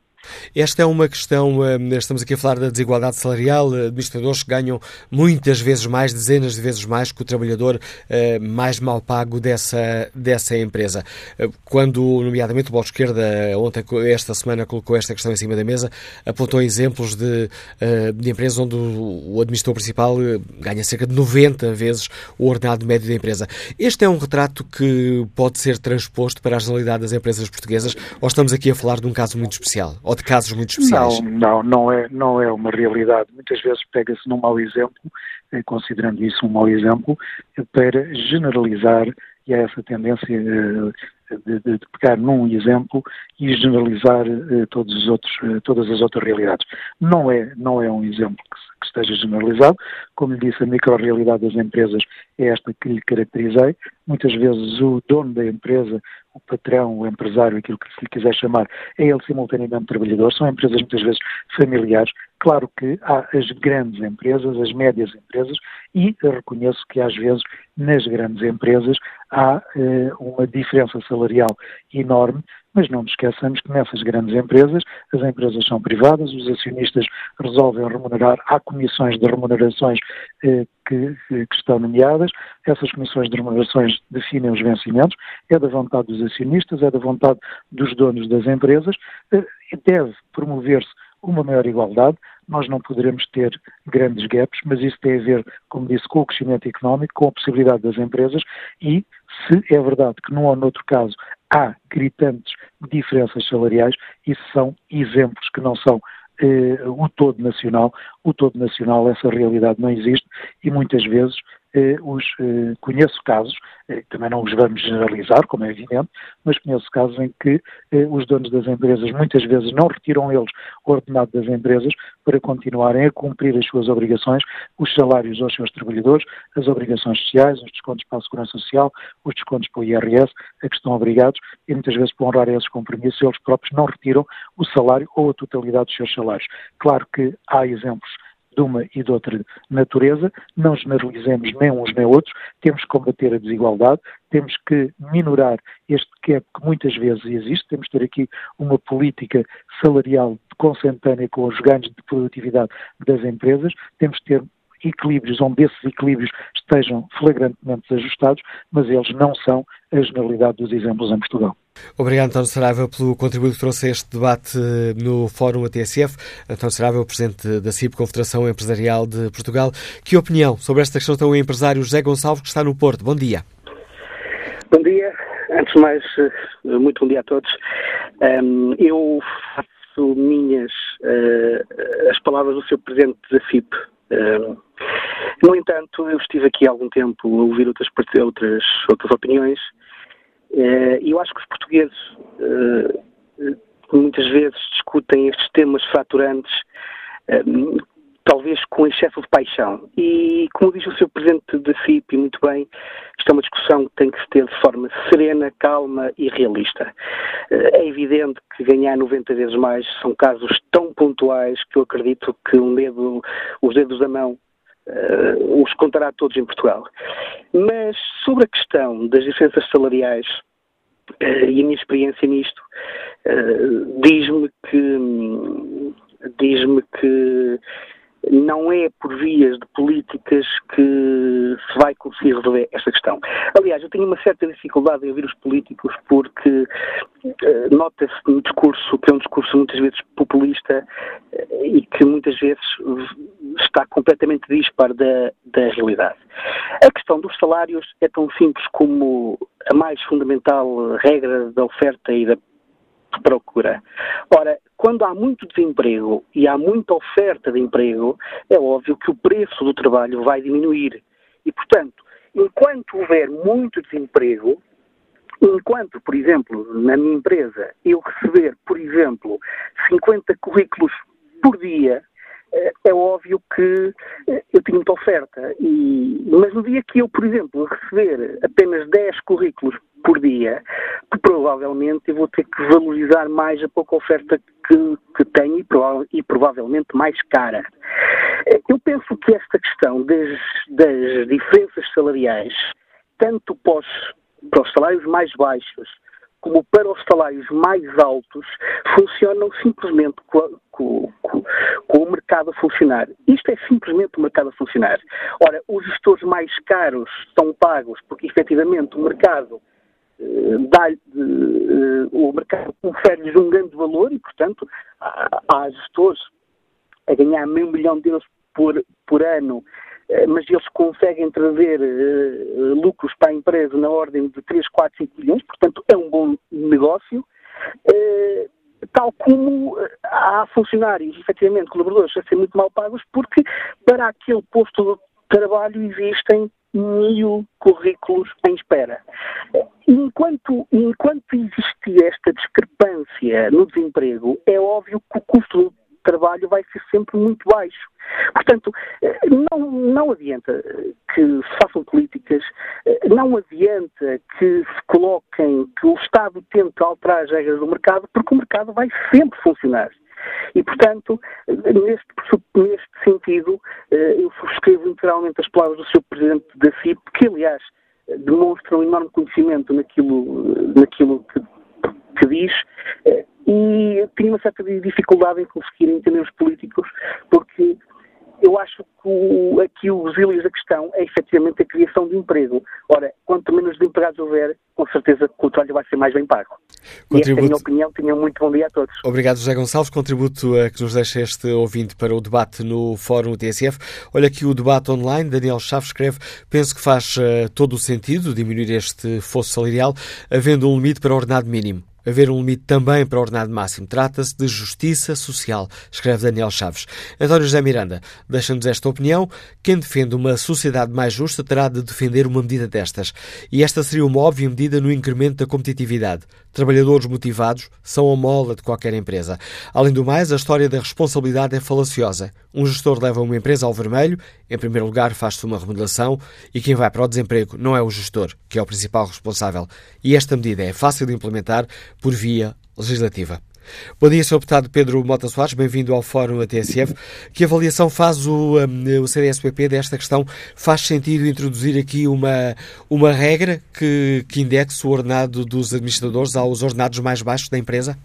Esta é uma questão, eh, estamos aqui a falar da desigualdade salarial, eh, administradores que ganham muitas vezes mais, dezenas de vezes mais que o trabalhador eh, mais mal pago dessa, dessa empresa. Quando, nomeadamente, o Bloco de Esquerda, ontem, esta semana, colocou esta questão em cima da mesa, apontou exemplos de, de empresas onde o administrador principal ganha cerca de 90 vezes o ordenado médio da empresa. Este é um retrato que pode ser transposto para a generalidade das empresas portuguesas ou estamos aqui a falar de um caso muito especial? Ou de casos muito especiais? Não, não, não é, não é uma realidade. Muitas vezes pega-se num mau exemplo, eh, considerando isso um mau exemplo, para generalizar, e há essa tendência eh, de, de, de pegar num exemplo e generalizar eh, todos os outros, todas as outras realidades. Não é, não é um exemplo que, que esteja generalizado. Como lhe disse, a micro-realidade das empresas é esta que lhe caracterizei. Muitas vezes o dono da empresa o patrão, o empresário, aquilo que se lhe quiser chamar, é ele simultaneamente trabalhador, são empresas muitas vezes familiares. Claro que há as grandes empresas, as médias empresas, e reconheço que às vezes nas grandes empresas há eh, uma diferença salarial enorme, mas não nos esqueçamos que nessas grandes empresas, as empresas são privadas, os acionistas resolvem remunerar, há comissões de remunerações eh, que, que, estão nomeadas, essas comissões de remunerações definem os vencimentos, é da vontade dos acionistas, é da vontade dos donos das empresas, eh, deve promover-se uma maior igualdade, nós não poderemos ter grandes gaps, mas isso tem a ver, como disse, com o crescimento económico, com a possibilidade das empresas e, se é verdade que num ou noutro caso há gritantes diferenças salariais, isso são exemplos que não são eh, o todo nacional. O todo nacional, essa realidade não existe e muitas vezes os, eh, conheço casos, eh, também não os vamos generalizar, como é evidente, mas conheço casos em que eh, os donos das empresas muitas vezes não retiram eles o ordenado das empresas para continuarem a cumprir as suas obrigações, os salários aos seus trabalhadores, as obrigações sociais, os descontos para a Segurança Social, os descontos para o IRS, a que estão obrigados, e muitas vezes por honrar esses compromissos eles próprios não retiram o salário ou a totalidade dos seus salários. Claro que há exemplos de uma e de outra natureza, não generalizemos nem uns nem outros, temos que combater a desigualdade, temos que minorar este gap que muitas vezes existe, temos que ter aqui uma política salarial consentânea com os ganhos de produtividade das empresas, temos que ter equilíbrios onde esses equilíbrios estejam flagrantemente desajustados, mas eles não são a generalidade dos exemplos em Portugal. Obrigado, António Saraiva, pelo contributo que trouxe a este debate no Fórum ATSF. António Saraiva, Presidente da CIP, Confederação Empresarial de Portugal. Que opinião sobre esta questão tem o empresário José Gonçalves, que está no Porto? Bom dia. Bom dia. Antes de mais, muito bom dia a todos. eu faço minhas uh, as palavras do seu Presidente da CIP. no entanto, eu estive aqui há algum tempo a ouvir outras, outras, outras opiniões eh, e eu acho que os portugueses eh, muitas vezes discutem estes temas fraturantes, eh, talvez com excesso de paixão. E, como diz o seu presidente da FIP, muito bem, isto é uma discussão que tem que se ter de forma serena, calma e realista. É evidente que ganhar 90 vezes mais são casos tão pontuais que eu acredito que um dedo, os dedos da mão uh, os contará todos em Portugal. Mas sobre a questão das diferenças salariais uh, e a minha experiência nisto, uh, diz-me que diz-me que não é por vias de políticas que se vai conseguir resolver esta questão. Aliás, eu tenho uma certa dificuldade em ouvir os políticos porque uh, nota-se no discurso que é um discurso muitas vezes populista uh, e que muitas vezes está completamente dispar da, da realidade. A questão dos salários é tão simples como a mais fundamental regra da oferta e da procura. Ora, quando há muito desemprego e há muita oferta de emprego, é óbvio que o preço do trabalho vai diminuir. E, portanto, enquanto houver muito desemprego, enquanto, por exemplo, na minha empresa, eu receber, por exemplo, 50 currículos por dia, é óbvio que eh, eu tenho muita oferta. E, mas no dia que eu, por exemplo, receber apenas 10 currículos por dia, provavelmente eu vou ter que valorizar mais a pouca oferta que, que tenho e, prova e, provavelmente mais cara. Eh, eu penso que esta questão das, das diferenças salariais, tanto para os, para os salários mais baixos como para os salários mais altos, funcionam simplesmente com, com, com, com, o mercado a funcionar. Isto é simplesmente o mercado a funcionar. Ora, os gestores mais caros são pagos porque efetivamente o mercado eh, eh, o mercado confere-lhes um grande valor e, portanto, há, gestores a ganhar meio milhão de euros por, por ano eh, mas eles conseguem trazer lucros para a empresa na ordem de 3, 4, 5 milhões, portanto é um bom negócio. Uh, tal como há funcionários, efetivamente, colaboradores a ser muito mal pagos, porque para aquele posto de trabalho existem mil currículos em espera. Enquanto, enquanto existir esta discrepância no desemprego, é óbvio que o custo trabalho vai ser sempre muito baixo. Portanto, eh, não, não adianta que se façam políticas, eh, não adianta que se coloquem, que o Estado tente alterar as regras do mercado, porque o mercado vai sempre funcionar. E, portanto, neste, neste sentido, eh, eu subscrevo integralmente as palavras do Sr. Presidente da CIP, que, aliás, demonstram um enorme conhecimento naquilo, naquilo que, que diz, e tinha uma certa dificuldade em conseguir entender os políticos, porque eu acho que o, aqui os ilhos da questão é efetivamente a criação de emprego. Ora, quanto menos de empregados houver, com certeza que o trabalho vai ser mais bem pago. Contributo... E esta é a minha opinião. Tenham muito bom dia a todos. Obrigado, José Gonçalves. Contributo a que nos deixa este ouvinte para o debate no Fórum TSF. Olha aqui o debate online. Daniel Chaves escreve: Penso que faz uh, todo o sentido diminuir este fosso salarial, havendo um limite para o ordenado mínimo haver um limite também para o ordenado máximo. Trata-se de justiça social, escreve Daniel Chaves. António José Miranda deixa-nos esta opinião. Quem defende uma sociedade mais justa terá de defender uma medida destas. E esta seria uma óbvia medida no incremento da competitividade. Trabalhadores motivados são a mola de qualquer empresa. Além do mais, a história da responsabilidade é falaciosa. Um gestor leva uma empresa ao vermelho, em primeiro lugar faz-se uma remodelação e quem vai para o desemprego não é o gestor, que é o principal responsável. E esta medida é fácil de implementar por via legislativa. Bom dia, Sr. Deputado Pedro Mota Soares, bem-vindo ao Fórum ATSF. Que avaliação faz o, um, o CDSPP desta questão? Faz sentido introduzir aqui uma, uma regra que, que indexe o ordenado dos administradores aos ordenados mais baixos da empresa?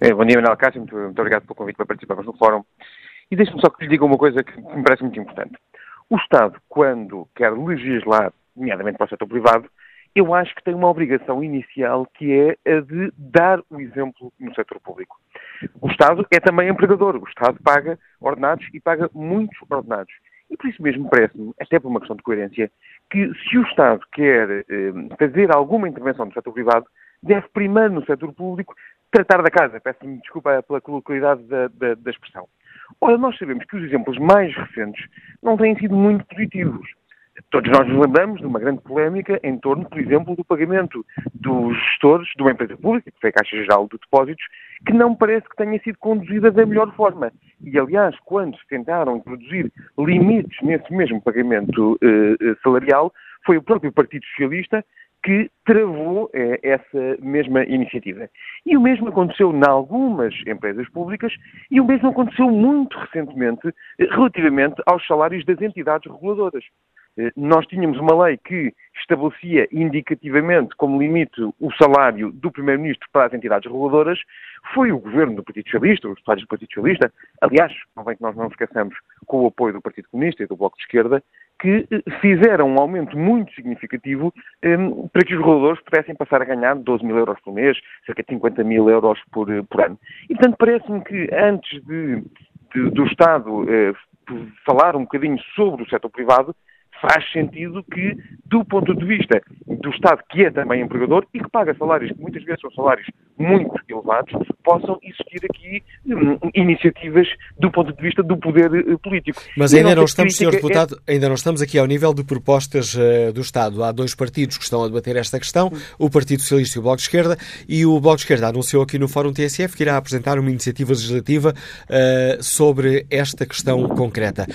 É, bom dia, Manuel Cássio, muito, muito, obrigado pelo convite para participarmos no Fórum. E deixe-me só que lhe diga uma coisa que me parece muito importante. O Estado, quando quer legislar, nomeadamente para o setor privado, eu acho que tem uma obrigação inicial que é a de dar o exemplo no setor público. O Estado é também empregador, o Estado paga ordenados e paga muitos ordenados. E por isso mesmo parece-me, até por uma questão de coerência, que se o Estado quer eh, fazer alguma intervenção no setor privado, deve primeiro no setor público tratar da casa. Peço-me desculpa pela coloquialidade da, da, da expressão. Ora, nós sabemos que os exemplos mais recentes não têm sido muito positivos. Todos nós nos lembramos de uma grande polémica em torno, por exemplo, do pagamento dos gestores de uma empresa pública, que foi a Caixa Geral de Depósitos, que não parece que tenha sido conduzida da melhor forma. E, aliás, quando tentaram introduzir limites nesse mesmo pagamento eh, salarial, foi o próprio Partido Socialista que travou eh, essa mesma iniciativa. E o mesmo aconteceu em algumas empresas públicas e o mesmo aconteceu muito recentemente eh, relativamente aos salários das entidades reguladoras. Eh, nós tínhamos uma lei que estabelecia indicativamente como limite o salário do Primeiro-Ministro para as entidades reguladoras. Foi o governo do Partido Socialista, os deputados do Partido Socialista, aliás, convém que nós não esqueçamos, com o apoio do Partido Comunista e do Bloco de Esquerda, que eh, fizeram um aumento muito significativo um, para que os reguladores pudessem passar a ganhar 12 mil euros por mês, cerca de 50 mil euros por, eh, por ano. E, portanto, parece-me que antes de, de, do Estado eh, falar um bocadinho sobre o setor privado, faz sentido que, do ponto de vista do Estado, que é também empregador e que paga salários que muitas vezes são salários muito elevados, possam existir aqui hum, iniciativas do ponto de vista do poder uh, político. Mas ainda não estamos, Sr. Deputado, é... ainda não estamos aqui ao nível de propostas uh, do Estado. Há dois partidos que estão a debater esta questão, o Partido Socialista e o Bloco de Esquerda, e o Bloco de Esquerda anunciou aqui no Fórum TSF que irá apresentar uma iniciativa legislativa uh, sobre esta questão concreta.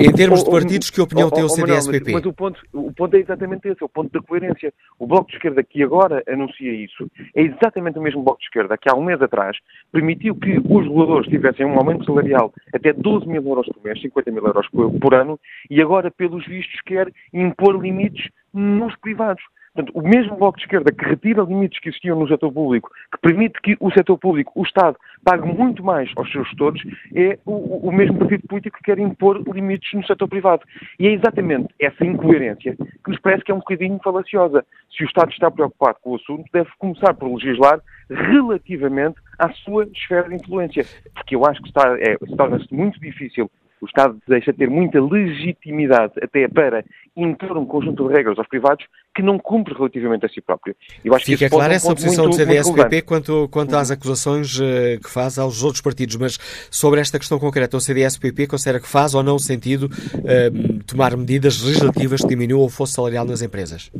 Em termos de partidos, que opinião oh, tem o CDS-PP? Mas, mas, o, ponto, o ponto é exatamente esse, é o ponto da coerência. O Bloco de Esquerda que agora anuncia isso é exatamente o mesmo Bloco de Esquerda que há um mês atrás permitiu que os reguladores tivessem um aumento salarial até 12 mil euros por mês, 50 mil euros por, por ano, e agora, pelos vistos, quer impor limites nos privados. Portanto, o mesmo Bloco de Esquerda que retira limites que existiam no setor público, que permite que o setor público, o Estado, pague muito mais aos seus gestores, é o, o mesmo partido político que quer impor limites no setor privado. E é exatamente essa incoerência que nos parece que é um bocadinho falaciosa. Se o Estado está preocupado com o assunto, deve começar por legislar relativamente à sua esfera de influência. Porque eu acho que está, é, torna-se muito difícil o Estado deixa ter muita legitimidade até para impor um conjunto de regras aos privados que não cumpre relativamente a si próprio. Eu acho Fica que clara essa posição muito, do CDS-PP quanto, quanto às acusações uh, que faz aos outros partidos, mas sobre esta questão concreta, o CDS-PP considera que faz ou não sentido uh, tomar medidas legislativas que diminuam o fosso salarial nas empresas?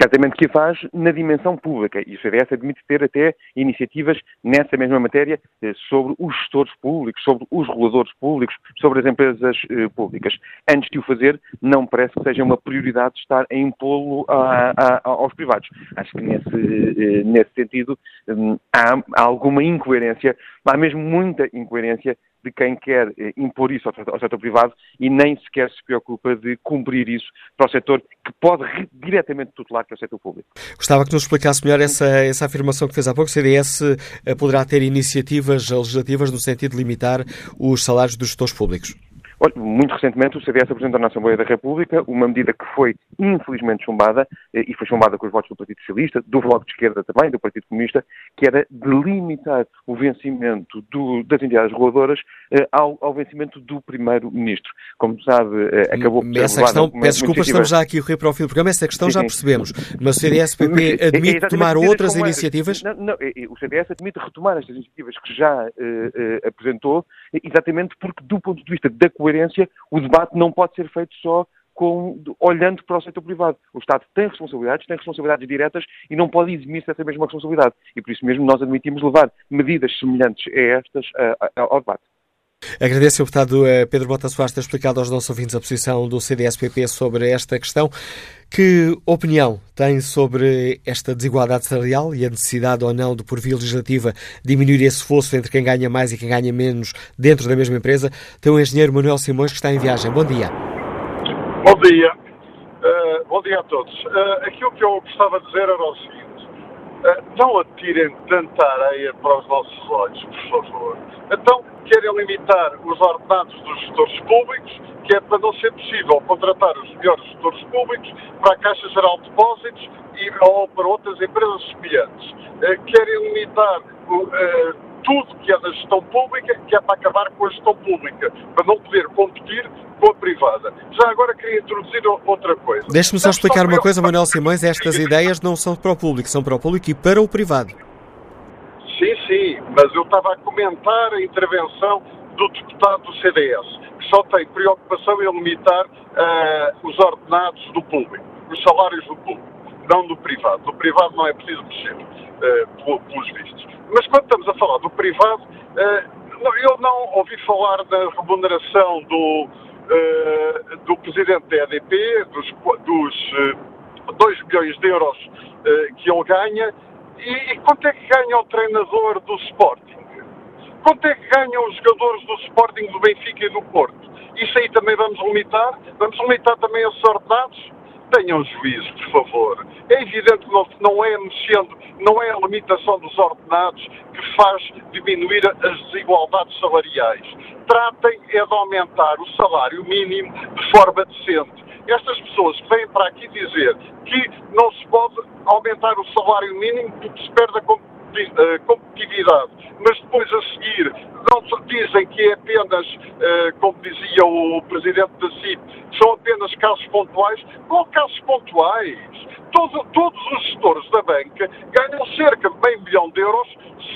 Certamente que a faz na dimensão pública e o CDS admite ter até iniciativas nessa mesma matéria eh, sobre os gestores públicos, sobre os reguladores públicos, sobre as empresas eh, públicas. Antes de o fazer, não parece que seja uma prioridade estar a impô-lo aos privados. Acho que nesse, eh, nesse sentido hum, há, há alguma incoerência, há mesmo muita incoerência de quem quer eh, impor isso ao setor, privado e nem sequer se preocupa de cumprir isso para o setor que pode diretamente tutelar, que é o setor público. Gostava que nos explicasse melhor essa, essa afirmação que fez há pouco. O CDS eh, poderá ter iniciativas legislativas no sentido de limitar os salários dos gestores públicos? Olha, muito recentemente o CDS apresentou na Assembleia da República uma medida que foi infelizmente chumbada, eh, e foi chumbada com os votos do Partido Socialista, do Bloco de Esquerda também, do Partido Comunista, que era delimitar o vencimento do, das entidades reguladoras eh, ao, ao, vencimento do Primeiro-Ministro. Como sabe, eh, acabou por Essa questão, peço desculpas, estamos já aqui a para o fim do programa, essa questão sim, já percebemos. Mas o CDS-PP admite é tomar outras iniciativas? Não, não, o CDS admite retomar estas iniciativas que já apresentou, exatamente porque, do ponto de vista da coerência, o debate não pode ser feito só com, olhando para o setor privado. O Estado tem responsabilidades, tem responsabilidades diretas e não pode eximir-se dessa mesma responsabilidade. E por isso mesmo nós admitimos levar medidas semelhantes a estas ao debate. Agradeço ao deputado eh, Pedro Bota Soares ter explicado aos nossos ouvintes a posição do CDS-PP sobre esta questão. Que opinião tem sobre esta desigualdade salarial e a necessidade ou não de, por via legislativa, diminuir esse fosso entre quem ganha mais e quem ganha menos dentro da mesma empresa? Tem o engenheiro Manuel Simões que está em viagem. Bom dia. Bom dia. Uh, bom dia a todos. Uh, aquilo que eu gostava de dizer era o seguinte. Uh, não atirem tanta areia para os nossos olhos, por favor. Então, querem limitar os ordenados dos gestores públicos, que é para não ser possível contratar os melhores gestores públicos para a Caixa Geral de Depósitos e, ou para outras empresas semelhantes. Querem limitar tudo que é da gestão pública, que é para acabar com a gestão pública, para não poder competir com a privada. Já agora queria introduzir outra coisa. Deixe-me só explicar uma coisa, Manuel Simões. Estas ideias não são para o público, são para o público e para o privado. Sim, sim, mas eu estava a comentar a intervenção do deputado do CDS, que só tem preocupação em limitar uh, os ordenados do público, os salários do público, não do privado. Do privado não é preciso mexer, pelos vistos. Mas quando estamos a falar do privado, uh, eu não ouvi falar da remuneração do, uh, do presidente da EDP, dos, dos uh, 2 milhões de euros que ele ganha, e, e, quanto é que ganha o treinador do Sporting? Quanto é que ganham os jogadores do Sporting, do Benfica e do Porto? Isso aí também vamos limitar? Vamos limitar também esses ordenados? Tenham juízo, por favor. É evidente que não, é mexendo, não é a limitação dos ordenados que faz diminuir as desigualdades salariais. Tratem é de aumentar o salário mínimo de forma decente. Estas pessoas que vêm para aqui dizer que não se pode aumentar o salário mínimo porque se perde a eh, competitividade, mas depois a seguir não dizem que é apenas, eh, como dizia o presidente da CIP, são apenas casos pontuais. Qual casos pontuais? Todo, todos os gestores da banca ganham cerca de meio milhão de euros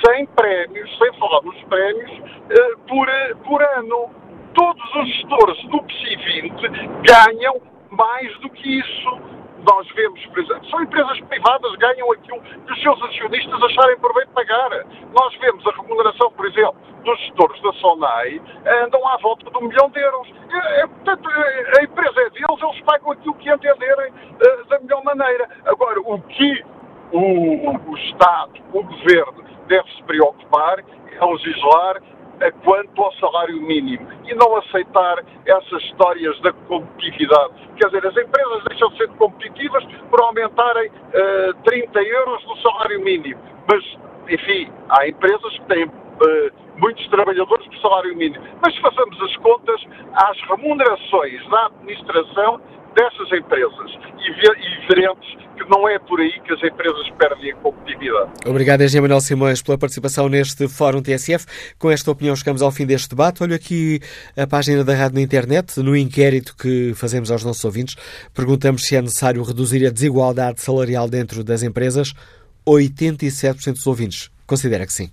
sem prémios, sem falar nos prémios, eh, por, por ano. Todos os gestores do PSI 20 ganham mais do que isso nós vemos, por exemplo, são empresas privadas ganham aquilo que os seus acionistas acharem por bem pagar. Nós vemos a remuneração, por exemplo, dos gestores da SONAI andam à volta de um milhão de euros. É, é, portanto, é, a empresa é deles, eles pagam aquilo que entenderem uh, da melhor maneira. Agora, o que o, o Estado, o Governo, deve se preocupar é legislar quanto ao salário mínimo e não aceitar essas histórias da competitividade. Quer dizer, as empresas deixam de ser competitivas por aumentarem uh, 30 euros no salário mínimo. Mas, enfim, há empresas que têm uh, muitos trabalhadores por salário mínimo. Mas se fazemos as contas, as remunerações da administração dessas empresas e, veremos que não é por aí que as empresas perdem a competitividade. Obrigado, Engenheiro Manuel Simões, pela participação neste Fórum TSF. Com esta opinião chegamos ao fim deste debate. Olho aqui a página da rádio na internet. No inquérito que fazemos aos nossos ouvintes, perguntamos se é necessário reduzir a desigualdade salarial dentro das empresas. 87% dos ouvintes considera que sim.